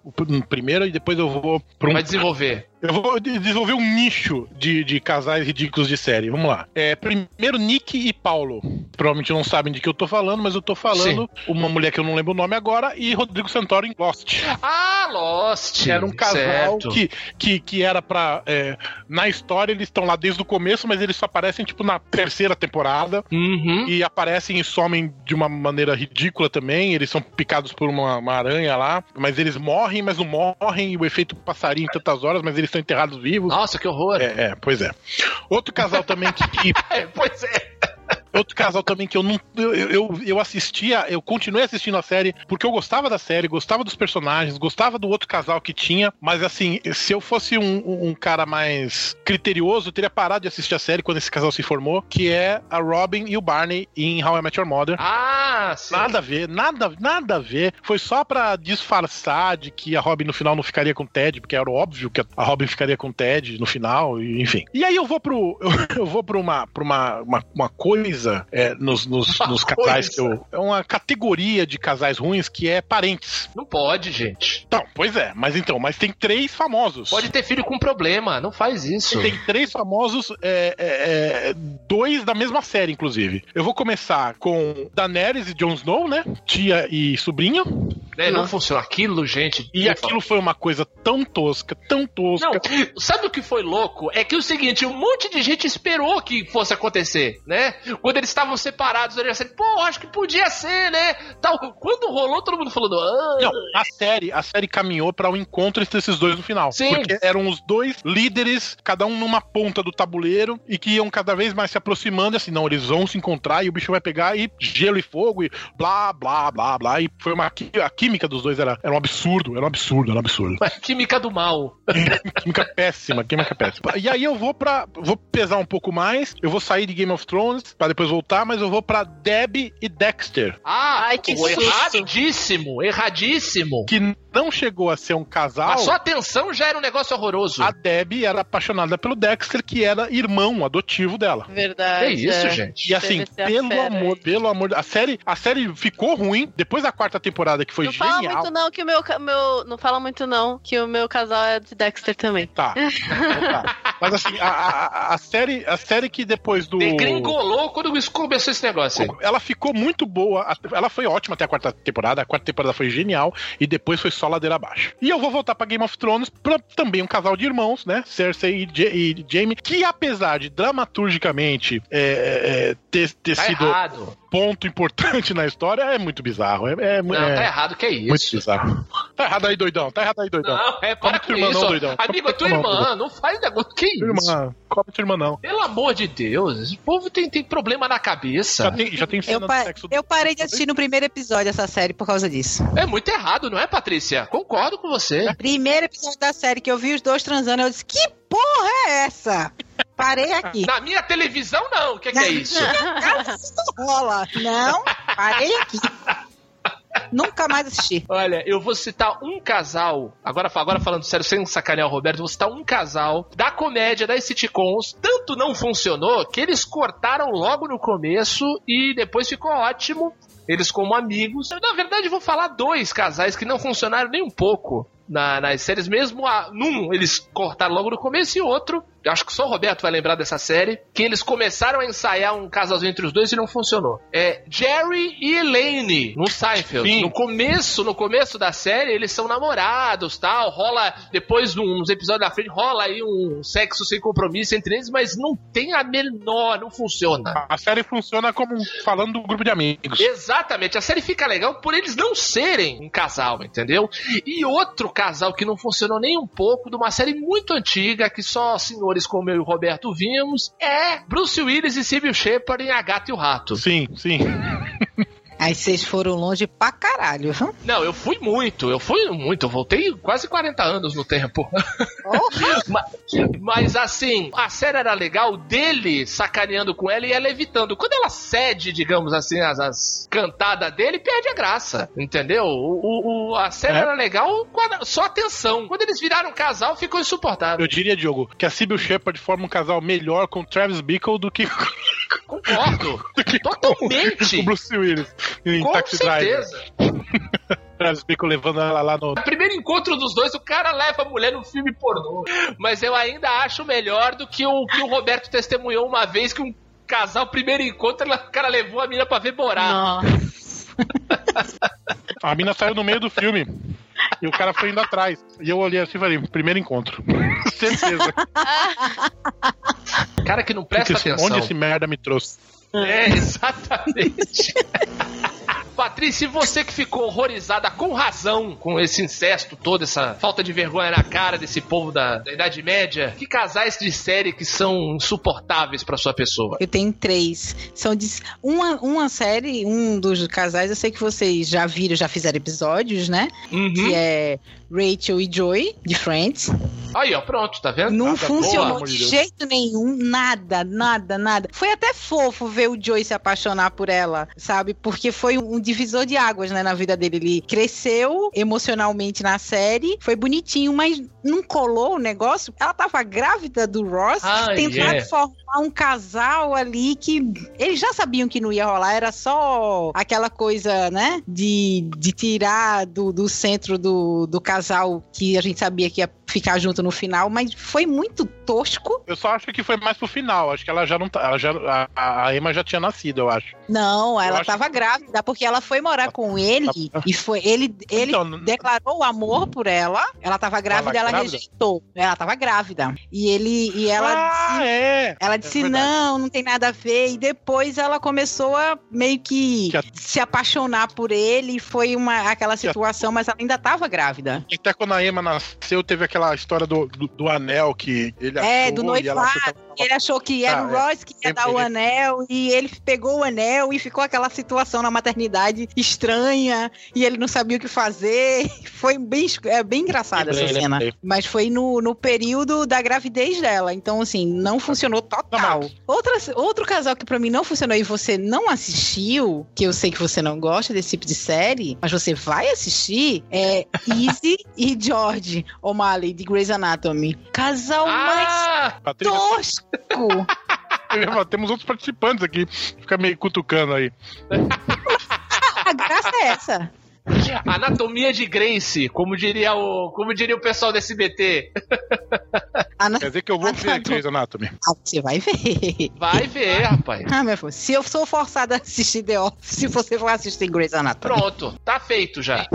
[SPEAKER 4] primeiro e depois eu vou...
[SPEAKER 2] Um... Vai desenvolver.
[SPEAKER 4] Eu vou desenvolver um nicho de, de casais ridículos de série. Vamos lá. É, primeiro, Nick e Paulo. Provavelmente não sabem de que eu tô falando, mas eu tô falando Sim. uma mulher que eu não lembro o nome agora e Rodrigo Santoro em Lost.
[SPEAKER 2] Ah, Lost!
[SPEAKER 4] Era um casal que, que, que era pra. É, na história, eles estão lá desde o começo, mas eles só aparecem, tipo, na terceira temporada.
[SPEAKER 2] Uhum.
[SPEAKER 4] E aparecem e somem de uma maneira ridícula também. Eles são picados por uma, uma aranha lá, mas eles morrem, mas não morrem. E o efeito passarinho em tantas horas, mas eles estão enterrados vivos.
[SPEAKER 2] Nossa, que horror!
[SPEAKER 4] É, é pois é. Outro casal também que. que...
[SPEAKER 2] é, pois é.
[SPEAKER 4] Outro casal também que eu não. Eu, eu, eu assistia, eu continuei assistindo a série porque eu gostava da série, gostava dos personagens, gostava do outro casal que tinha, mas assim, se eu fosse um, um cara mais criterioso, eu teria parado de assistir a série quando esse casal se formou, que é a Robin e o Barney em How I Met Your Mother.
[SPEAKER 2] Ah, sim.
[SPEAKER 4] Nada a ver, nada, nada a ver. Foi só pra disfarçar de que a Robin no final não ficaria com o Ted, porque era óbvio que a Robin ficaria com o Ted no final, enfim. E aí eu vou pro. Eu, eu vou pra uma, pra uma, uma, uma coisa coisa é, nos, nos, nos casais que eu. É uma categoria de casais ruins que é parentes.
[SPEAKER 2] Não pode, gente.
[SPEAKER 4] Então, pois é, mas então, mas tem três famosos.
[SPEAKER 2] Pode ter filho com problema, não faz isso.
[SPEAKER 4] Tem três famosos, é, é, é, dois da mesma série, inclusive. Eu vou começar com Daenerys e Jon Snow, né? Tia e sobrinha.
[SPEAKER 2] É, não, não funciona. Aquilo, gente.
[SPEAKER 4] E aquilo foi uma coisa tão tosca, tão tosca.
[SPEAKER 2] Não, sabe o que foi louco? É que o seguinte, um monte de gente esperou que fosse acontecer, né? Quando eles estavam separados, eu assim, pô, acho que podia ser, né? Tal. Quando rolou, todo mundo falando. Ah.
[SPEAKER 4] Não, a série, a série caminhou para o um encontro entre esses dois no final.
[SPEAKER 2] Sim.
[SPEAKER 4] Porque eram os dois líderes, cada um numa ponta do tabuleiro, e que iam cada vez mais se aproximando, assim, não, eles vão se encontrar e o bicho vai pegar e gelo e fogo e blá, blá, blá, blá. E foi uma. Química dos dois era, era um absurdo, era um absurdo, era um absurdo.
[SPEAKER 2] A química do mal.
[SPEAKER 4] química péssima, química péssima. E aí eu vou para Vou pesar um pouco mais, eu vou sair de Game of Thrones para depois voltar, mas eu vou para Deb e Dexter.
[SPEAKER 2] Ah, Ai, que erradíssimo, erradíssimo.
[SPEAKER 4] Que não chegou a ser um casal. A
[SPEAKER 2] sua atenção já era um negócio horroroso.
[SPEAKER 4] A Deb era apaixonada pelo Dexter, que era irmão adotivo dela.
[SPEAKER 1] Verdade.
[SPEAKER 2] É isso, é. gente.
[SPEAKER 4] E assim, pelo amor, pelo amor, a série, a série ficou ruim depois da quarta temporada que foi
[SPEAKER 1] não
[SPEAKER 4] genial.
[SPEAKER 1] Não fala muito não que o meu, meu não fala muito não que o meu casal é de Dexter também.
[SPEAKER 4] Tá. tá. Mas assim, a, a, a, série, a série que depois do
[SPEAKER 2] degringolou quando começou esse negócio. Aí.
[SPEAKER 4] Ela ficou muito boa, ela foi ótima até a quarta temporada, a quarta temporada foi genial e depois foi só ladeira abaixo. E eu vou voltar para Game of Thrones para também um casal de irmãos, né? Cersei e, e Jaime, que apesar de dramaturgicamente é, é, ter, ter
[SPEAKER 2] tá
[SPEAKER 4] sido
[SPEAKER 2] errado.
[SPEAKER 4] ponto importante na história, é muito bizarro. É, é,
[SPEAKER 2] não,
[SPEAKER 4] é,
[SPEAKER 2] tá errado, que é isso.
[SPEAKER 4] Muito bizarro. Tá errado aí, doidão. Tá errado aí, doidão.
[SPEAKER 2] Não, é para com irmã, isso. Não, doidão. Amigo, é tua irmã, não faz negócio. Que isso?
[SPEAKER 4] Irmã, cobre tua irmã, não.
[SPEAKER 2] Pelo amor de Deus, esse povo tem, tem problema na cabeça.
[SPEAKER 4] Já tem, já tem
[SPEAKER 5] eu, pa eu parei de assistir no primeiro episódio essa série por causa disso.
[SPEAKER 2] É muito errado, não é, Patrícia? Concordo com você.
[SPEAKER 5] Primeiro episódio da série que eu vi os dois transando, eu disse: Que porra é essa? Parei aqui.
[SPEAKER 2] Na minha televisão, não. O que, que é isso?
[SPEAKER 5] não rola. Não, parei aqui. Nunca mais assisti.
[SPEAKER 2] Olha, eu vou citar um casal, agora, agora falando sério, sem sacanear o Roberto, vou citar um casal da comédia das sitcoms. Tanto não funcionou que eles cortaram logo no começo e depois ficou ótimo. Eles como amigos. Na verdade, vou falar dois casais que não funcionaram nem um pouco na, nas séries, mesmo a, num eles cortaram logo no começo e outro acho que só o Roberto vai lembrar dessa série, que eles começaram a ensaiar um casalzinho entre os dois e não funcionou. É Jerry e Elaine no Seinfeld. Sim. No começo, no começo da série, eles são namorados, tal, rola depois uns episódios da frente rola aí um sexo sem compromisso entre eles, mas não tem a menor, não funciona.
[SPEAKER 4] A série funciona como falando do grupo de amigos.
[SPEAKER 2] Exatamente, a série fica legal por eles não serem um casal, entendeu? E outro casal que não funcionou nem um pouco, de uma série muito antiga que só senhor atores como eu e o Roberto vimos, é Bruce Willis e Sybil Shepard em A Gata e o Rato.
[SPEAKER 4] Sim, sim.
[SPEAKER 5] Aí vocês foram longe pra caralho, viu?
[SPEAKER 2] Não, eu fui muito, eu fui muito, eu voltei quase 40 anos no tempo. mas, mas, assim, a série era legal dele sacaneando com ela e ela evitando. Quando ela cede, digamos assim, as, as cantadas dele, perde a graça, entendeu? O, o a série é. era legal a, só a tensão. Quando eles viraram casal, ficou insuportável.
[SPEAKER 4] Eu diria, Diogo, que a Sybil Shepard forma um casal melhor com Travis Bickle do que.
[SPEAKER 2] Concordo. Totalmente.
[SPEAKER 4] Com o Bruce Willis
[SPEAKER 2] em Com Taxi certeza.
[SPEAKER 4] Travis Bickle levando ela lá no.
[SPEAKER 2] Primeiro encontro dos dois, o cara leva a mulher no filme pornô. Mas eu ainda acho melhor do que o que o Roberto testemunhou uma vez que um casal, primeiro encontro, o cara levou a mina pra ver.
[SPEAKER 5] Nossa.
[SPEAKER 4] a mina saiu no meio do filme. E o cara foi indo atrás. E eu olhei assim e falei, primeiro encontro. Certeza.
[SPEAKER 2] Cara que não presta
[SPEAKER 4] Porque,
[SPEAKER 2] atenção.
[SPEAKER 4] Onde esse merda me trouxe?
[SPEAKER 2] É, exatamente. Patrícia, e você que ficou horrorizada com razão com esse incesto todo, essa falta de vergonha na cara desse povo da, da Idade Média, que casais de série que são insuportáveis para sua pessoa?
[SPEAKER 5] Eu tenho três. São de, uma, uma série, um dos casais, eu sei que vocês já viram, já fizeram episódios, né?
[SPEAKER 2] Uhum.
[SPEAKER 5] Que é Rachel e Joy, de Friends.
[SPEAKER 2] Aí, ó, pronto, tá vendo?
[SPEAKER 5] Não nada funcionou boa, de jeito nenhum, nada, nada, nada. Foi até fofo ver o Joy se apaixonar por ela, sabe? Porque foi um divisor de águas, né, na vida dele. Ele cresceu emocionalmente na série, foi bonitinho, mas não colou o negócio. Ela tava grávida do Ross, ah, tentando yeah. formar um casal ali que eles já sabiam que não ia rolar, era só aquela coisa, né, de, de tirar do, do centro do, do casal que a gente sabia que ia ficar junto no final, mas foi muito tosco.
[SPEAKER 4] Eu só acho que foi mais pro final. Acho que ela já não tá. Ela já, a, a Emma já tinha nascido, eu acho.
[SPEAKER 5] Não, ela eu tava grávida, porque ela foi morar com ele e foi. Ele, ele então, declarou o amor por ela. Ela tava grávida, ela, ela grávida? rejeitou. Ela tava grávida. E ele. E ela
[SPEAKER 4] ah,
[SPEAKER 5] disse,
[SPEAKER 4] é.
[SPEAKER 5] Ela disse: é não, não tem nada a ver. E depois ela começou a meio que, que a... se apaixonar por ele. E foi uma, aquela situação, mas ela ainda tava grávida.
[SPEAKER 4] Até quando a Emma nasceu, teve aquela aquela história do, do, do anel que ele
[SPEAKER 5] é, achou. do noivado. Ele achou que era ah, o Ross que ia dar o anel e ele pegou o anel e ficou aquela situação na maternidade estranha e ele não sabia o que fazer. Foi bem, é bem engraçada essa cena. Mas foi no, no período da gravidez dela. Então, assim, não funcionou total. Outra, outro casal que para mim não funcionou e você não assistiu, que eu sei que você não gosta desse tipo de série, mas você vai assistir, é Izzy e George O'Malley de Grey's Anatomy. Casal ah, mais tosco.
[SPEAKER 4] Temos outros participantes aqui. Fica meio cutucando aí.
[SPEAKER 5] A graça é essa.
[SPEAKER 2] Anatomia de Grace, como diria o, como diria o pessoal do SBT.
[SPEAKER 4] Ana... Quer dizer que eu vou ver Grey's Anatomy.
[SPEAKER 5] Ah, você vai ver.
[SPEAKER 2] Vai ver, rapaz.
[SPEAKER 5] Ah, meu filho, se eu sou forçada a assistir The Office, se você for assistir Grey's Anatomy.
[SPEAKER 2] Pronto, tá feito já.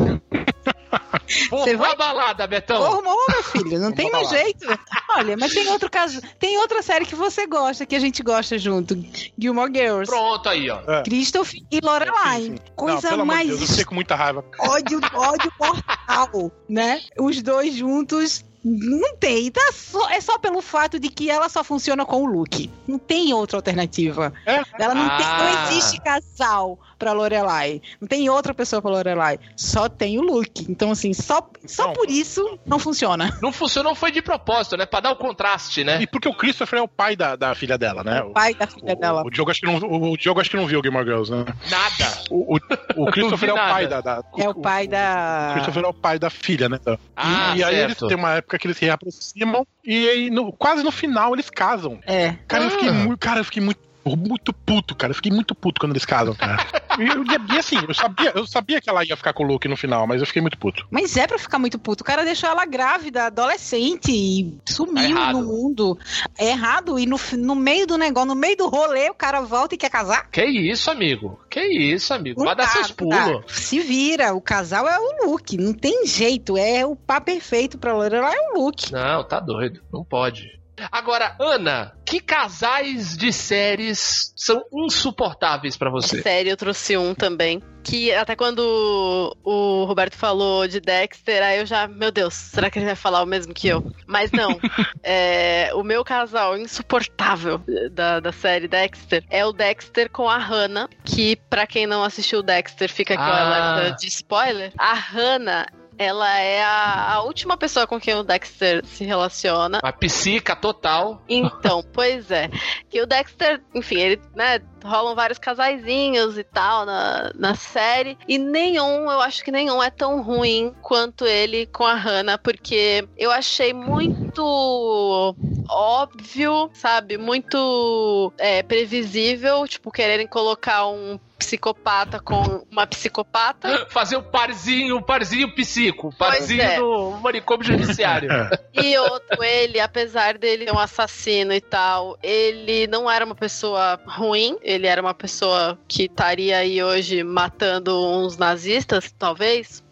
[SPEAKER 2] Você vai balada, Betão.
[SPEAKER 5] Formou, meu filho, não tem mais jeito. Olha, mas tem outro caso, tem outra série que você gosta, que a gente gosta junto, Gilmore Girls.
[SPEAKER 2] Pronto aí, ó.
[SPEAKER 5] É. Christopher e Lorelai. Coisa
[SPEAKER 4] não,
[SPEAKER 5] mais
[SPEAKER 4] Deus, eu fiquei com muita raiva.
[SPEAKER 5] Ódio, ódio mortal, né? Os dois juntos não tem. Tá só, é só pelo fato de que ela só funciona com o Luke. Não tem outra alternativa. É? Ela não, ah. tem, não ah. existe casal pra Lorelai. Não tem outra pessoa pra Lorelai. Só tem o Luke. Então, assim, só, só por isso não funciona.
[SPEAKER 2] Não funcionou, foi de propósito, né? Pra dar o contraste, né?
[SPEAKER 4] E porque o Christopher é o pai da, da filha dela, né?
[SPEAKER 5] O pai da filha
[SPEAKER 4] o,
[SPEAKER 5] dela.
[SPEAKER 4] O Diogo, acho que não, o, Diogo acho que não viu Gilmore Girls, né?
[SPEAKER 2] Nada.
[SPEAKER 4] O, o, o Christopher é o pai da, da,
[SPEAKER 5] É o pai da.
[SPEAKER 4] O Christopher é o pai da filha, né?
[SPEAKER 2] Ah,
[SPEAKER 4] e, e aí eles têm uma época que eles se reaproximam e aí, no, quase no final eles casam.
[SPEAKER 5] É.
[SPEAKER 4] Cara, ah. eu fiquei ah. muito. Cara, eu fiquei muito muito puto, cara. Eu fiquei muito puto quando eles casam, cara. e, e, assim, eu sabia, eu sabia que ela ia ficar com o Luke no final, mas eu fiquei muito puto.
[SPEAKER 5] Mas é pra ficar muito puto. O cara deixou ela grávida, adolescente, e sumiu é no mundo. É errado. E no, no meio do negócio, no meio do rolê, o cara volta e quer casar?
[SPEAKER 2] Que isso, amigo? Que isso, amigo? Vai dar seus pulos.
[SPEAKER 5] Se vira, o casal é o Luke. Não tem jeito. É o pá perfeito pra Lorelai é o Luke.
[SPEAKER 2] Não, tá doido. Não pode. Agora, Ana, que casais de séries são insuportáveis para você?
[SPEAKER 1] Série, eu trouxe um também que até quando o Roberto falou de Dexter, aí eu já, meu Deus, será que ele vai falar o mesmo que eu? Mas não. é, o meu casal insuportável da, da série Dexter é o Dexter com a Hannah, que para quem não assistiu Dexter, fica aqui ah. de spoiler. A Hannah ela é a, a, última pessoa com quem o Dexter se relaciona.
[SPEAKER 2] A psica total.
[SPEAKER 1] Então, pois é. Que o Dexter, enfim, ele, né, rolam vários casaizinhos e tal na, na série. E nenhum, eu acho que nenhum é tão ruim quanto ele com a Hannah, porque eu achei muito óbvio, sabe? Muito é, previsível, tipo, quererem colocar um psicopata com uma psicopata.
[SPEAKER 2] Fazer o um parzinho, o um parzinho psico, o parzinho é. do manicômio judiciário.
[SPEAKER 1] e outro, ele, apesar dele ser um assassino e tal, ele não era uma pessoa ruim, ele era uma pessoa que estaria aí hoje matando uns nazistas, talvez.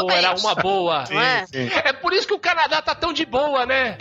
[SPEAKER 2] Ou era uma boa. Sim, é? Sim. é por isso que o Canadá tá tão de boa, né?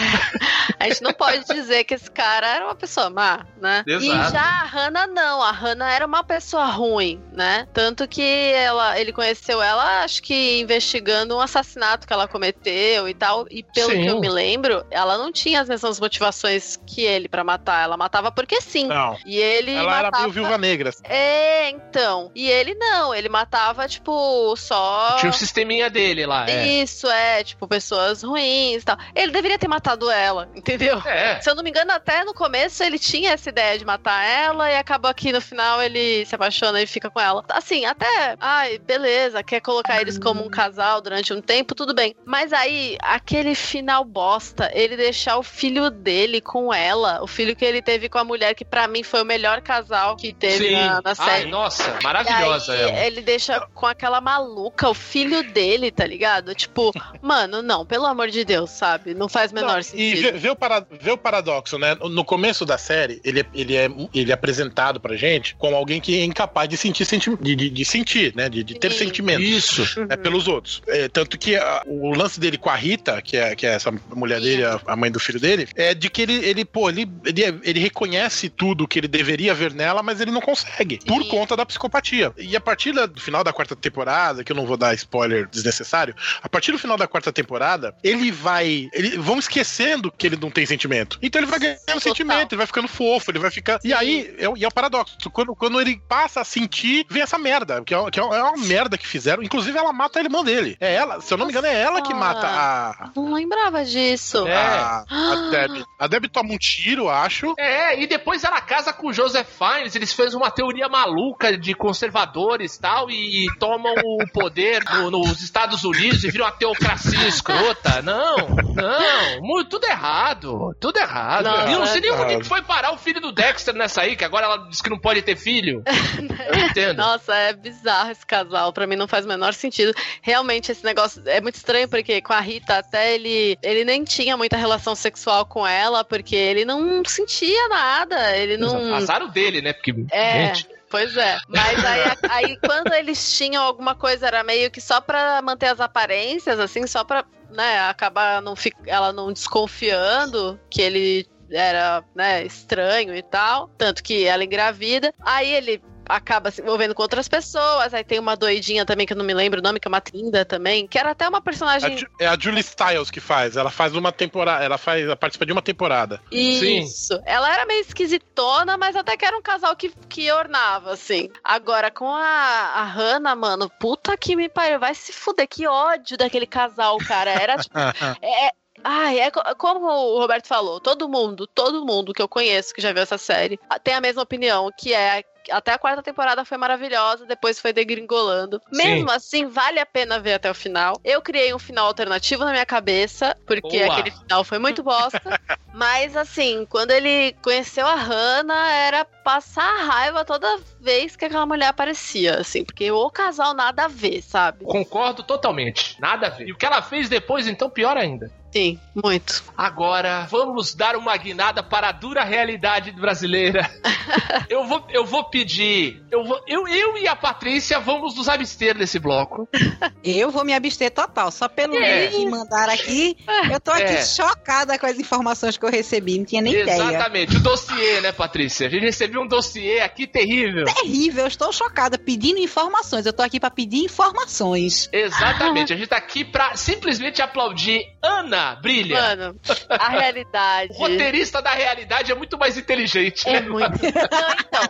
[SPEAKER 1] a gente não pode dizer que esse cara era uma pessoa má, né? Exato. E já a Hannah não, a Hannah era uma pessoa ruim, né? Tanto que ela, ele conheceu ela, acho que investigando um assassinato que ela cometeu e tal. E pelo sim. que eu me lembro, ela não tinha as mesmas motivações que ele para matar. Ela matava porque sim.
[SPEAKER 4] Não.
[SPEAKER 1] E ele
[SPEAKER 4] ela
[SPEAKER 1] matava...
[SPEAKER 4] era meio viúva negra.
[SPEAKER 1] É, então. E ele não, ele matava tipo só
[SPEAKER 2] tinha um sisteminha dele lá.
[SPEAKER 1] É. Isso, é, tipo, pessoas ruins e tal. Ele deveria ter matado ela, entendeu? É. Se eu não me engano, até no começo ele tinha essa ideia de matar ela e acabou aqui no final ele se apaixona e fica com ela. Assim, até, ai, beleza, quer colocar eles como um casal durante um tempo, tudo bem. Mas aí, aquele final bosta, ele deixar o filho dele com ela, o filho que ele teve com a mulher, que para mim foi o melhor casal que teve na, na, série. Ai,
[SPEAKER 2] nossa, maravilhosa
[SPEAKER 1] aí,
[SPEAKER 2] ela.
[SPEAKER 1] Ele deixa com aquela maluca, o filho dele, tá ligado? Tipo, mano, não, pelo amor de Deus, sabe? Não faz menor não, sentido.
[SPEAKER 4] E vê, vê, o para, vê o paradoxo, né? No começo da série, ele, é, ele, é, ele é apresentado pra gente como alguém que é incapaz de sentir, senti de, de, de sentir, né? De, de ter Sim. sentimentos.
[SPEAKER 2] Isso.
[SPEAKER 4] Né, uhum. Pelos outros. É, tanto que a, o lance dele com a Rita, que é, que é essa mulher dele, a, a, mãe do filho dele, é de que ele, ele pô, ele, ele, ele reconhece tudo que ele deveria ver nela, mas ele não consegue. Sim. Por conta da psicopatia. E a partir do final da quarta temporada, que eu não vou dar spoiler desnecessário, a partir do final da quarta temporada, ele vai. Ele, vão esquecendo que ele não tem sentimento. Então ele vai ganhando Total. sentimento, ele vai ficando fofo, ele vai ficar. Sim. E aí, é, e é o paradoxo. Quando, quando ele passa a sentir, vem essa merda. Que é, que é uma merda que fizeram. Inclusive, ela mata a irmã dele. É ela, se eu não me engano, é ela que mata a.
[SPEAKER 1] Não lembrava disso.
[SPEAKER 4] É. A, a Deb. A Deb toma um tiro, acho.
[SPEAKER 2] É, e depois ela casa com o Joseph Fiennes. Eles fez uma teoria maluca de conservadores tal, e tomam o poder no, nos Estados Unidos e viram uma teocracia escrota. Não, não, muito, tudo errado, tudo errado. Não, e não sei nem onde foi parar o filho do Dexter nessa aí, que agora ela diz que não pode ter filho. Eu entendo.
[SPEAKER 1] Nossa, é bizarro esse casal, pra mim não faz o menor sentido. Realmente esse negócio é muito estranho, porque com a Rita até ele, ele nem tinha muita relação sexual com ela, porque ele não sentia nada, ele não...
[SPEAKER 2] Azar o dele, né? Porque,
[SPEAKER 1] é. gente... Pois é. Mas aí, aí quando eles tinham alguma coisa, era meio que só pra manter as aparências, assim, só pra, né, acabar não ela não desconfiando que ele era, né, estranho e tal. Tanto que ela engravida. Aí ele acaba se envolvendo com outras pessoas. Aí tem uma doidinha também, que eu não me lembro o nome, que é uma Trinda também, que era até uma personagem.
[SPEAKER 4] É a Julie Styles que faz. Ela faz uma temporada. Ela faz. Ela participa de uma temporada.
[SPEAKER 1] Isso. Sim. Ela era meio esquisitona, mas até que era um casal que, que ornava, assim. Agora, com a, a Hannah, mano, puta que me pariu. Vai se fuder. Que ódio daquele casal, cara. Era tipo. é, Ai, é como o Roberto falou, todo mundo, todo mundo que eu conheço que já viu essa série tem a mesma opinião, que é até a quarta temporada foi maravilhosa, depois foi degringolando. Mesmo Sim. assim, vale a pena ver até o final. Eu criei um final alternativo na minha cabeça, porque Boa. aquele final foi muito bosta. Mas assim, quando ele conheceu a Hannah, era passar raiva toda vez que aquela mulher aparecia, assim, porque o casal nada a ver, sabe?
[SPEAKER 2] Concordo totalmente, nada a ver. E o que ela fez depois, então, pior ainda.
[SPEAKER 1] Sim, muito.
[SPEAKER 2] Agora, vamos dar uma guinada para a dura realidade brasileira. eu, vou, eu vou pedir. Eu, vou, eu, eu e a Patrícia vamos nos abster desse bloco.
[SPEAKER 5] Eu vou me abster total. Só pelo
[SPEAKER 2] É.
[SPEAKER 5] link que mandaram aqui, eu tô aqui
[SPEAKER 2] É.
[SPEAKER 5] chocada com as informações que eu recebi. Não tinha nem ideia.
[SPEAKER 2] Exatamente, o dossiê, né, Patrícia? A gente recebeu um dossiê aqui terrível.
[SPEAKER 5] Terrível, eu estou chocada pedindo informações. Eu tô aqui pra pedir informações.
[SPEAKER 2] Exatamente, a gente tá aqui pra simplesmente aplaudir Ana Brilha.
[SPEAKER 1] Mano, a realidade.
[SPEAKER 2] O roteirista da realidade é muito mais inteligente.
[SPEAKER 1] É
[SPEAKER 2] né?
[SPEAKER 1] muito. Não, então.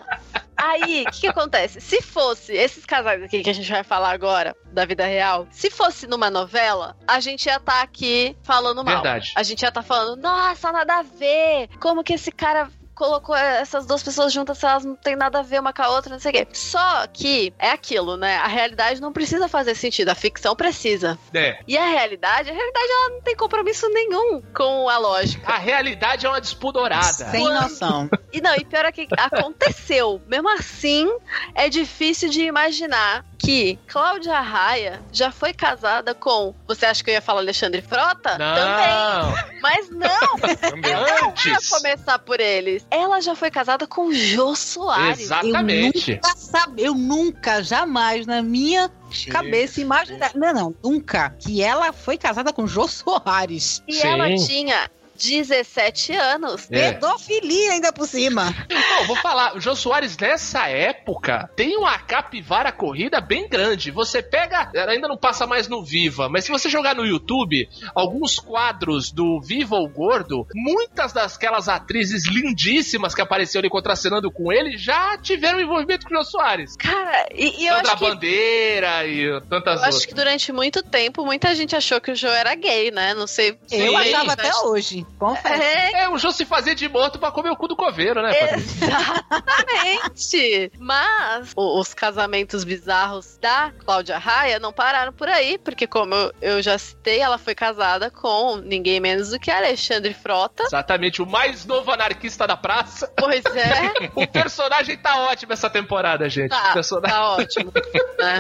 [SPEAKER 1] Aí, o que, que acontece? Se fosse esses casais aqui que a gente vai falar agora, da vida real, se fosse numa novela, a gente ia estar aqui falando mal.
[SPEAKER 2] Verdade.
[SPEAKER 1] A gente ia estar falando, nossa, nada a ver. Como que esse cara colocou essas duas pessoas juntas elas não têm nada a ver uma com a outra, não sei o quê. Só que é aquilo, né? A realidade não precisa fazer sentido, a ficção precisa.
[SPEAKER 2] É.
[SPEAKER 1] E a realidade, a realidade ela não tem compromisso nenhum com a lógica.
[SPEAKER 2] A realidade é uma despudorada.
[SPEAKER 5] Sem noção.
[SPEAKER 1] E não, e pior é que aconteceu. Mesmo assim, é difícil de imaginar que Cláudia Raia já foi casada com. Você acha que eu ia falar Alexandre Frota? Também.
[SPEAKER 2] Não,
[SPEAKER 1] Mas não,
[SPEAKER 4] Também.
[SPEAKER 1] eu
[SPEAKER 2] antes.
[SPEAKER 1] começar por eles. Ela já foi casada com Jô Soares.
[SPEAKER 2] Exatamente.
[SPEAKER 5] Eu nunca, sabe, eu nunca, jamais, na minha
[SPEAKER 4] Sim.
[SPEAKER 5] cabeça, imaginar. Não, não, nunca. Que ela foi casada com Jô Soares.
[SPEAKER 1] E
[SPEAKER 2] Sim.
[SPEAKER 1] ela tinha 17 anos.
[SPEAKER 2] É.
[SPEAKER 5] Pedofilia ainda por cima.
[SPEAKER 2] Não, vou falar, o Jô Soares nessa época tem uma capivara corrida bem grande. Você pega, ela ainda não passa mais no Viva, mas se você jogar no YouTube alguns quadros do Viva o Gordo, muitas dasquelas atrizes lindíssimas que apareceram ali contracenando com ele já tiveram envolvimento com o Jô Soares.
[SPEAKER 1] Cara, e, e eu
[SPEAKER 2] Sandra
[SPEAKER 1] acho que
[SPEAKER 2] Bandeira e tantas
[SPEAKER 1] Eu acho
[SPEAKER 2] outras.
[SPEAKER 1] que durante muito tempo muita gente achou que o Joe era gay, né? Não sei.
[SPEAKER 5] Eu
[SPEAKER 2] Sim.
[SPEAKER 5] achava até hoje. Confesso.
[SPEAKER 1] É,
[SPEAKER 2] É, o Jô se fazia de morto pra comer o cu do coveiro, né? Patrícia?
[SPEAKER 1] exatamente. Mas o- os casamentos bizarros da Cláudia Raia não pararam por aí, porque como eu, eu já citei, ela foi casada com ninguém menos do que Alexandre Frota.
[SPEAKER 2] Exatamente, o mais novo anarquista da praça.
[SPEAKER 1] Pois é,
[SPEAKER 2] O personagem tá ótimo essa temporada, gente. O
[SPEAKER 1] tá,
[SPEAKER 2] personagem...
[SPEAKER 1] tá ótimo. Né?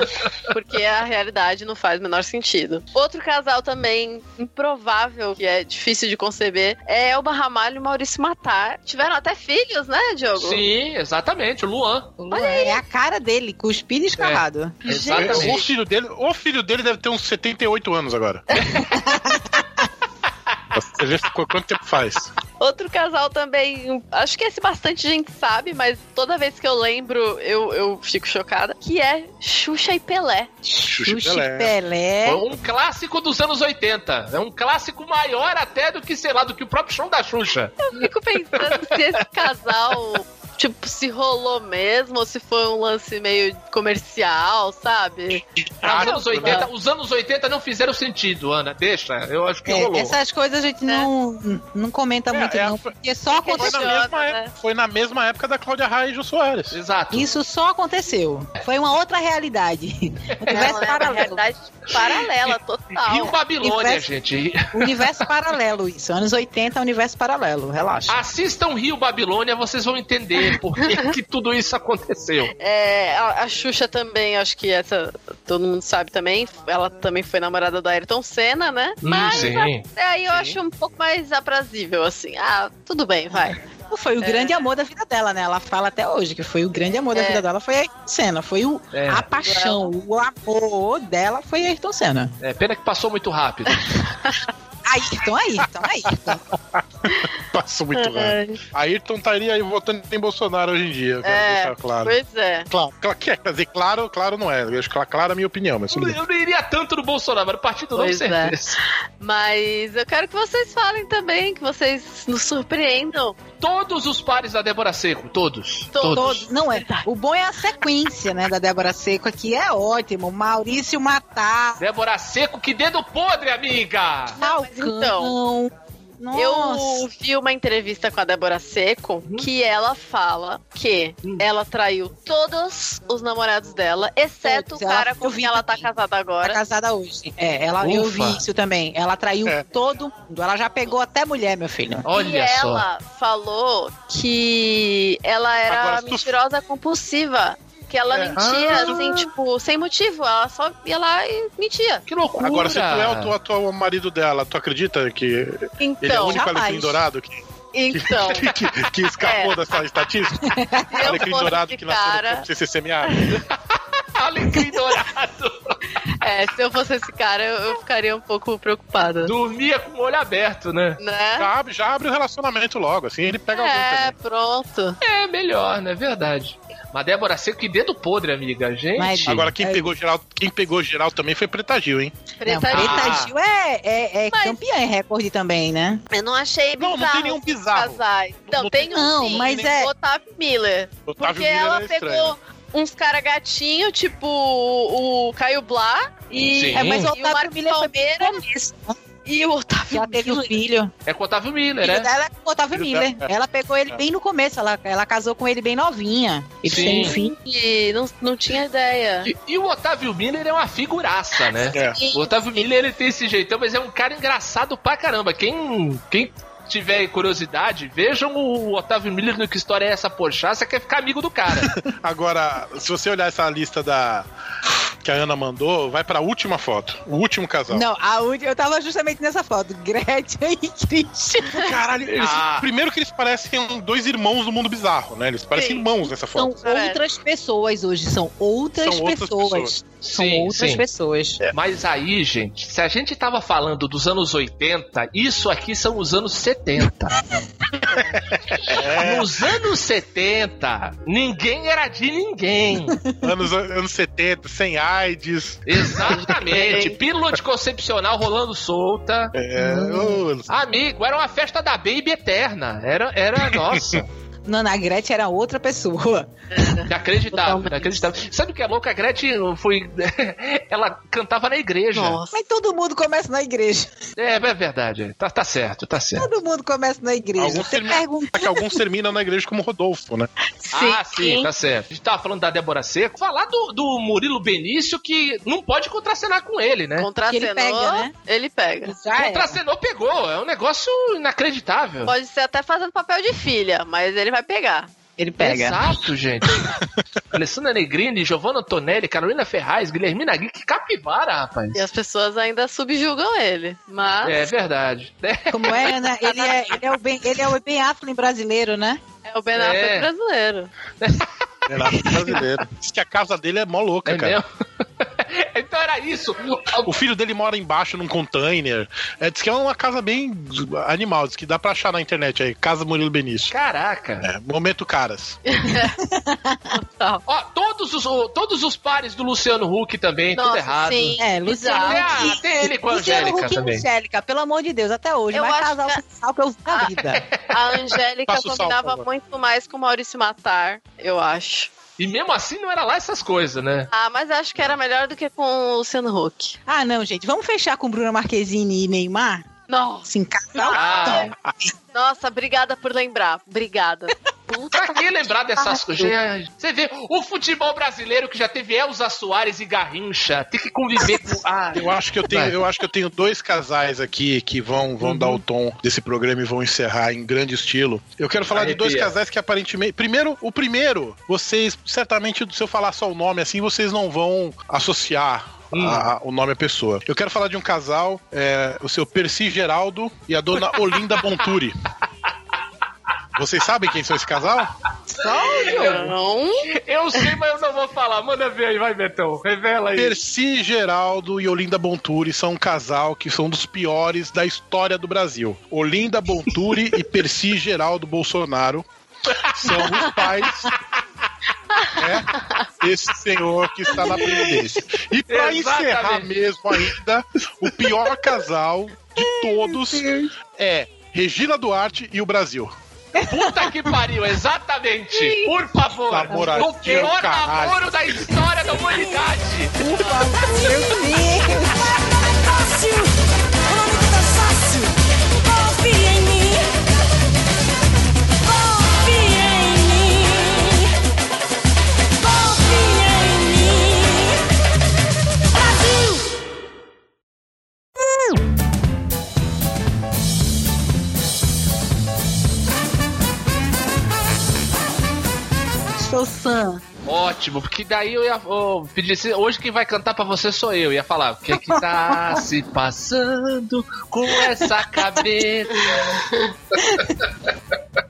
[SPEAKER 1] Porque a realidade não faz o menor sentido. Outro casal também improvável, que é difícil de conceber, é Elba Ramalho e Maurício Matar. Tiveram até filhos, né, Diogo?
[SPEAKER 2] Sim, exatamente, o Luan.
[SPEAKER 5] É a cara dele, cuspido e escarrado.
[SPEAKER 2] Exatamente.
[SPEAKER 4] O filho dele, o filho dele deve ter uns 78 anos agora. Você vê qu- quanto tempo faz.
[SPEAKER 1] Outro casal também, acho que esse bastante gente sabe, mas toda vez que eu lembro eu, eu fico chocada, que é Xuxa e Pelé.
[SPEAKER 4] Xuxa e
[SPEAKER 5] Xuxa
[SPEAKER 4] Pelé.
[SPEAKER 5] e Pelé.
[SPEAKER 2] Foi um clássico dos anos 80. É um clássico maior até do que, sei lá, do que o próprio show da Xuxa.
[SPEAKER 1] Eu fico pensando se esse casal, tipo, se rolou mesmo ou se foi um lance meio comercial, sabe?
[SPEAKER 2] Ah, os, anos
[SPEAKER 1] não,
[SPEAKER 2] 80, os anos 80 não fizeram sentido, Ana. Deixa, eu acho que
[SPEAKER 5] É,
[SPEAKER 2] rolou.
[SPEAKER 5] essas coisas a gente não, não comenta muito,
[SPEAKER 4] é,
[SPEAKER 5] não, porque só
[SPEAKER 1] Porque
[SPEAKER 4] Foi na,
[SPEAKER 5] aconteceu.
[SPEAKER 4] Mesma
[SPEAKER 1] né?
[SPEAKER 4] época, foi na mesma época da Cláudia Raia e Jô Soares.
[SPEAKER 2] Exato.
[SPEAKER 5] Isso só aconteceu. Foi uma outra realidade. Universo
[SPEAKER 1] é
[SPEAKER 5] paralelo.
[SPEAKER 1] realidade paralela, total.
[SPEAKER 2] Rio Babilônia,
[SPEAKER 5] Investe-
[SPEAKER 2] gente.
[SPEAKER 5] Universo paralelo, isso. Anos 80, universo paralelo. Relaxa.
[SPEAKER 2] Assistam Rio Babilônia, vocês vão entender por que, que tudo isso aconteceu.
[SPEAKER 1] É, a, a Xuxa também, acho que essa todo mundo sabe também. Ela também foi namorada do Ayrton Senna, né? Mas
[SPEAKER 2] sim.
[SPEAKER 1] aí eu acho um pouco mais aprazível, assim. Ah, tudo bem, vai.
[SPEAKER 5] Foi o grande amor da vida dela, né? Ela fala até hoje que foi o grande amor da
[SPEAKER 1] É.
[SPEAKER 5] vida dela foi a Ayrton Senna. Foi o,
[SPEAKER 2] É.
[SPEAKER 5] a paixão, o amor dela foi a Ayrton Senna.
[SPEAKER 2] É, pena que passou muito rápido.
[SPEAKER 5] Ayrton, Ayrton, Ayrton.
[SPEAKER 4] Passou muito rápido. Ayrton estaria aí votando em Bolsonaro hoje em dia, eu quero
[SPEAKER 1] É,
[SPEAKER 4] deixar claro.
[SPEAKER 1] Pois é.
[SPEAKER 4] Claro, claro, quer dizer, claro, claro não é. Eu acho que claro a minha opinião, mas bem.
[SPEAKER 2] Eu não iria tanto no Bolsonaro, mas no partido não,
[SPEAKER 1] é.
[SPEAKER 2] certeza.
[SPEAKER 1] Mas eu quero que vocês falem também, que vocês nos surpreendam.
[SPEAKER 2] Todos os pares da Débora Seco, todos.
[SPEAKER 1] To-
[SPEAKER 2] Todos.
[SPEAKER 5] Todos. Não é. O bom é a sequência, né, da Débora Seco aqui. É ótimo. Maurício Matar.
[SPEAKER 2] Débora Seco, que dedo podre, amiga!
[SPEAKER 1] Não, mas então,
[SPEAKER 5] Nossa.
[SPEAKER 1] Eu vi uma entrevista com a Débora Seco que ela fala que ela traiu todos os namorados dela, exceto
[SPEAKER 5] Todos,
[SPEAKER 1] o cara
[SPEAKER 5] ela-
[SPEAKER 1] com
[SPEAKER 5] eu vi
[SPEAKER 1] quem ela tá
[SPEAKER 5] também.
[SPEAKER 1] casada
[SPEAKER 5] Tá
[SPEAKER 1] agora.
[SPEAKER 5] casada hoje. É, ela, eu vi isso também. Ela traiu
[SPEAKER 4] É.
[SPEAKER 5] todo mundo. Ela já pegou até mulher, meu filho.
[SPEAKER 2] Olha
[SPEAKER 1] e
[SPEAKER 2] só.
[SPEAKER 1] ela falou que ela era
[SPEAKER 4] Agora, se tu-
[SPEAKER 1] mentirosa compulsiva. Que ela
[SPEAKER 4] É.
[SPEAKER 1] mentia,
[SPEAKER 4] Ah.
[SPEAKER 1] assim, tipo, sem motivo. Ela só ia lá e mentia.
[SPEAKER 2] Que loucura!
[SPEAKER 4] Agora, se tu é o tu- atual marido dela, tu acredita que ele é o
[SPEAKER 1] Então,
[SPEAKER 4] único alecrim dourado? Que...
[SPEAKER 1] Então.
[SPEAKER 4] que, que, que escapou é. dessa estatística? Alecrim dourado que nasceu cara... no ser semeado.
[SPEAKER 2] Alecrim dourado.
[SPEAKER 1] É, se eu fosse esse cara, eu, eu, ficaria um pouco preocupada.
[SPEAKER 2] Dormia com o olho aberto, né?
[SPEAKER 1] né?
[SPEAKER 4] Já, abre, já abre o relacionamento logo, assim ele pega
[SPEAKER 1] é,
[SPEAKER 4] alguém.
[SPEAKER 1] É, pronto.
[SPEAKER 2] É melhor, né? Verdade. Mas Débora Seco, que dedo podre, amiga. Gente. Mas,
[SPEAKER 4] Agora, quem, é... pegou geral, quem pegou geral também foi Preta Gil, hein?
[SPEAKER 5] Preta, não, Preta Gil é, é, é mas... campeã em recorde também, né?
[SPEAKER 1] Eu não achei
[SPEAKER 4] bizarro. Não, não tem nenhum bizarro.
[SPEAKER 1] Casais. Não, não tem um não, sim, mas é... Otávio Miller. Otávio porque Miller ela é pegou... Uns cara gatinho, tipo o, Caio Blá e,
[SPEAKER 5] Sim. é, mas o Otávio Miller Palmeiras.
[SPEAKER 1] E o Otávio
[SPEAKER 5] Já teve o filho.
[SPEAKER 2] É com o Otávio Miller, né?
[SPEAKER 5] Ela é com o Otávio Miller. Ela pegou ele bem no começo, ela, ela casou com ele bem novinha. Ele Sim. tem um filho.
[SPEAKER 1] E não, não tinha ideia.
[SPEAKER 2] E, e, o Otávio Miller é uma figuraça, né? É. O Otávio Miller, ele tem esse jeitão, mas é um cara engraçado pra caramba. Quem, quem tiver curiosidade, vejam o Otávio Miller no Que História é essa Porchá, você quer ficar amigo do cara.
[SPEAKER 4] Agora, se você olhar essa lista da que a Ana mandou, vai pra última foto. O último casal.
[SPEAKER 5] Não, a última, eu tava justamente nessa foto. Gretchen e Christian.
[SPEAKER 4] Caralho, eles, ah. primeiro que eles parecem dois irmãos do mundo bizarro, né? Eles parecem sim. irmãos nessa foto.
[SPEAKER 5] São outras pessoas hoje, são outras, são outras pessoas. pessoas. São sim, outras sim. pessoas.
[SPEAKER 2] É. Mas aí, gente, se a gente tava falando dos anos 80, isso aqui são os anos 70. É. Nos anos 70, ninguém era de ninguém.
[SPEAKER 4] Anos, anos 70, sem AIDS.
[SPEAKER 2] Exatamente. Pílula anticoncepcional rolando solta.
[SPEAKER 4] É, hum.
[SPEAKER 2] Amigo, era uma festa da Baby eterna. Era, era nossa.
[SPEAKER 5] Não, a Gretchen era outra pessoa.
[SPEAKER 2] Inacreditável, inacreditável. Sabe o que é louco? A Gretchen foi. ela cantava na igreja.
[SPEAKER 5] Nossa. Mas todo mundo começa na igreja.
[SPEAKER 2] É, é verdade. Tá, tá certo, tá certo.
[SPEAKER 5] Todo mundo começa na igreja.
[SPEAKER 4] Alguns, termina... pergunta... que alguns terminam na igreja como Rodolfo, né?
[SPEAKER 2] Sim. Ah, sim, tá certo. A gente tava falando da Débora Seco. Falar do, do Murilo Benício que não pode contracenar com ele, né?
[SPEAKER 1] Contracenou, ele pega, né? Ele pega.
[SPEAKER 2] Contracenou, pegou. É um negócio inacreditável.
[SPEAKER 1] Pode ser até fazendo papel de filha, mas ele vai pegar.
[SPEAKER 5] Ele pega.
[SPEAKER 2] Exato, gente. Alessandra Negrini, Giovanna Antonelli, Carolina Ferraz, Guilhermina Gui, que capivara, rapaz.
[SPEAKER 1] E as pessoas ainda subjugam ele, mas...
[SPEAKER 2] É verdade.
[SPEAKER 5] Como é, né? Ele é, ele é, o, ben, ele é o Ben Affleck brasileiro, né?
[SPEAKER 1] É o Ben Affleck é. brasileiro.
[SPEAKER 4] Ben Affleck brasileiro. Diz que a casa dele é mó louca, é cara. Mesmo?
[SPEAKER 2] então era isso.
[SPEAKER 4] O filho dele mora embaixo num container. É, diz que é uma casa bem animal, diz que dá pra achar na internet aí. Casa Murilo Benício.
[SPEAKER 2] Caraca.
[SPEAKER 4] É, momento caras.
[SPEAKER 2] Ó, todos os, todos os pares do Luciano Huck também, Nossa, tudo errado. Sim.
[SPEAKER 5] É, Luciano
[SPEAKER 2] Huck. Tem ele com a Angélica Huck também.
[SPEAKER 5] Angélica, pelo amor de Deus, até hoje. Eu vai casar que... oficial que eu vi na vida.
[SPEAKER 1] A Angélica combinava muito mais com o Maurício Matar, eu acho.
[SPEAKER 2] E mesmo assim não era lá essas coisas, né?
[SPEAKER 1] Ah, mas acho que era melhor do que com o Luciano Huck.
[SPEAKER 5] Ah, não, gente. Vamos fechar com Bruna Marquezine e Neymar?
[SPEAKER 1] Não.
[SPEAKER 5] Sim, casal.
[SPEAKER 1] Ah. Nossa, obrigada por lembrar. Obrigada.
[SPEAKER 2] Puta pra que lembrar dessas coisas? Você vê, o futebol brasileiro que já teve Elza Soares e Garrincha, tem que conviver com.
[SPEAKER 4] Ah, eu acho que eu tenho, eu acho que eu tenho dois casais aqui que vão, vão uhum. dar o tom desse programa e vão encerrar em grande estilo. Eu quero falar Arrepia. de dois casais que aparentemente. Primeiro, o primeiro, vocês, certamente, se eu falar só o nome assim, vocês não vão associar Hum. A, o nome é pessoa. Eu quero falar de um casal, é, o seu Percy Geraldo e a dona Olinda Bonturi. Vocês sabem quem são esse casal?
[SPEAKER 2] Não. Eu sei, mas eu não vou falar. Manda ver aí, vai, Betão. Revela aí.
[SPEAKER 4] Percy Geraldo e Olinda Bonturi são um casal que são dos piores da história do Brasil. Olinda Bonturi e Percy Geraldo Bolsonaro são os pais é esse senhor que está na presidência. E para encerrar mesmo ainda, o pior casal de todos é Regina Duarte e o Brasil.
[SPEAKER 2] Puta que pariu, exatamente. Por favor.
[SPEAKER 4] o pior
[SPEAKER 2] namoro da história da humanidade.
[SPEAKER 5] Por favor, meu Deus. Sam.
[SPEAKER 2] Ótimo, porque daí eu ia oh, pedir assim, hoje quem vai cantar pra você sou eu. Ia falar, o que que tá se passando com essa cabeça?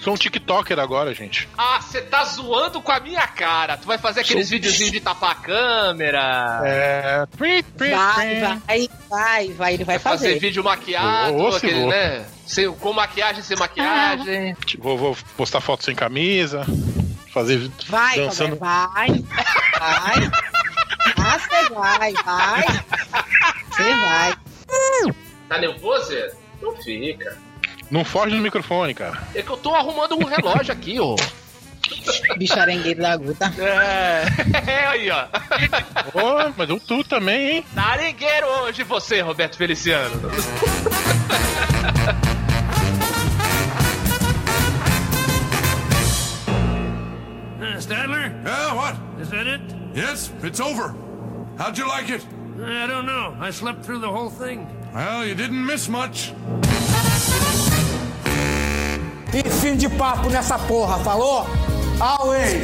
[SPEAKER 4] Sou um TikToker agora, gente.
[SPEAKER 2] Ah, você tá zoando com a minha cara. Tu vai fazer aqueles Sou... videozinhos de tapar a câmera.
[SPEAKER 5] É. Vai, vai, vai, vai, ele vai, vai fazer. fazer
[SPEAKER 2] vídeo maquiado, oh, aquele, né? Sem, com maquiagem, sem maquiagem. Ah.
[SPEAKER 4] Vou, vou postar foto sem camisa. Fazer.
[SPEAKER 5] Vai, dançando. vai. Vai. Ah, você vai, vai. Você vai.
[SPEAKER 2] Tá nervoso? Não fica.
[SPEAKER 4] Não foge do microfone, cara.
[SPEAKER 2] É que eu tô arrumando um relógio aqui, ó.
[SPEAKER 5] Bicho arengueiro da guta.
[SPEAKER 2] É, é aí, ó.
[SPEAKER 4] Ô, mas eu tu também, hein?
[SPEAKER 2] Tá arengueiro hoje você, Roberto Feliciano.
[SPEAKER 3] Uh, Stadler?
[SPEAKER 7] Yeah, what?
[SPEAKER 3] Is that it?
[SPEAKER 7] Yes, it's over. How'd you like it?
[SPEAKER 3] I don't know. I slept through the whole thing.
[SPEAKER 7] Well, you didn't miss much.
[SPEAKER 8] E fim de papo nessa porra, falou? Away!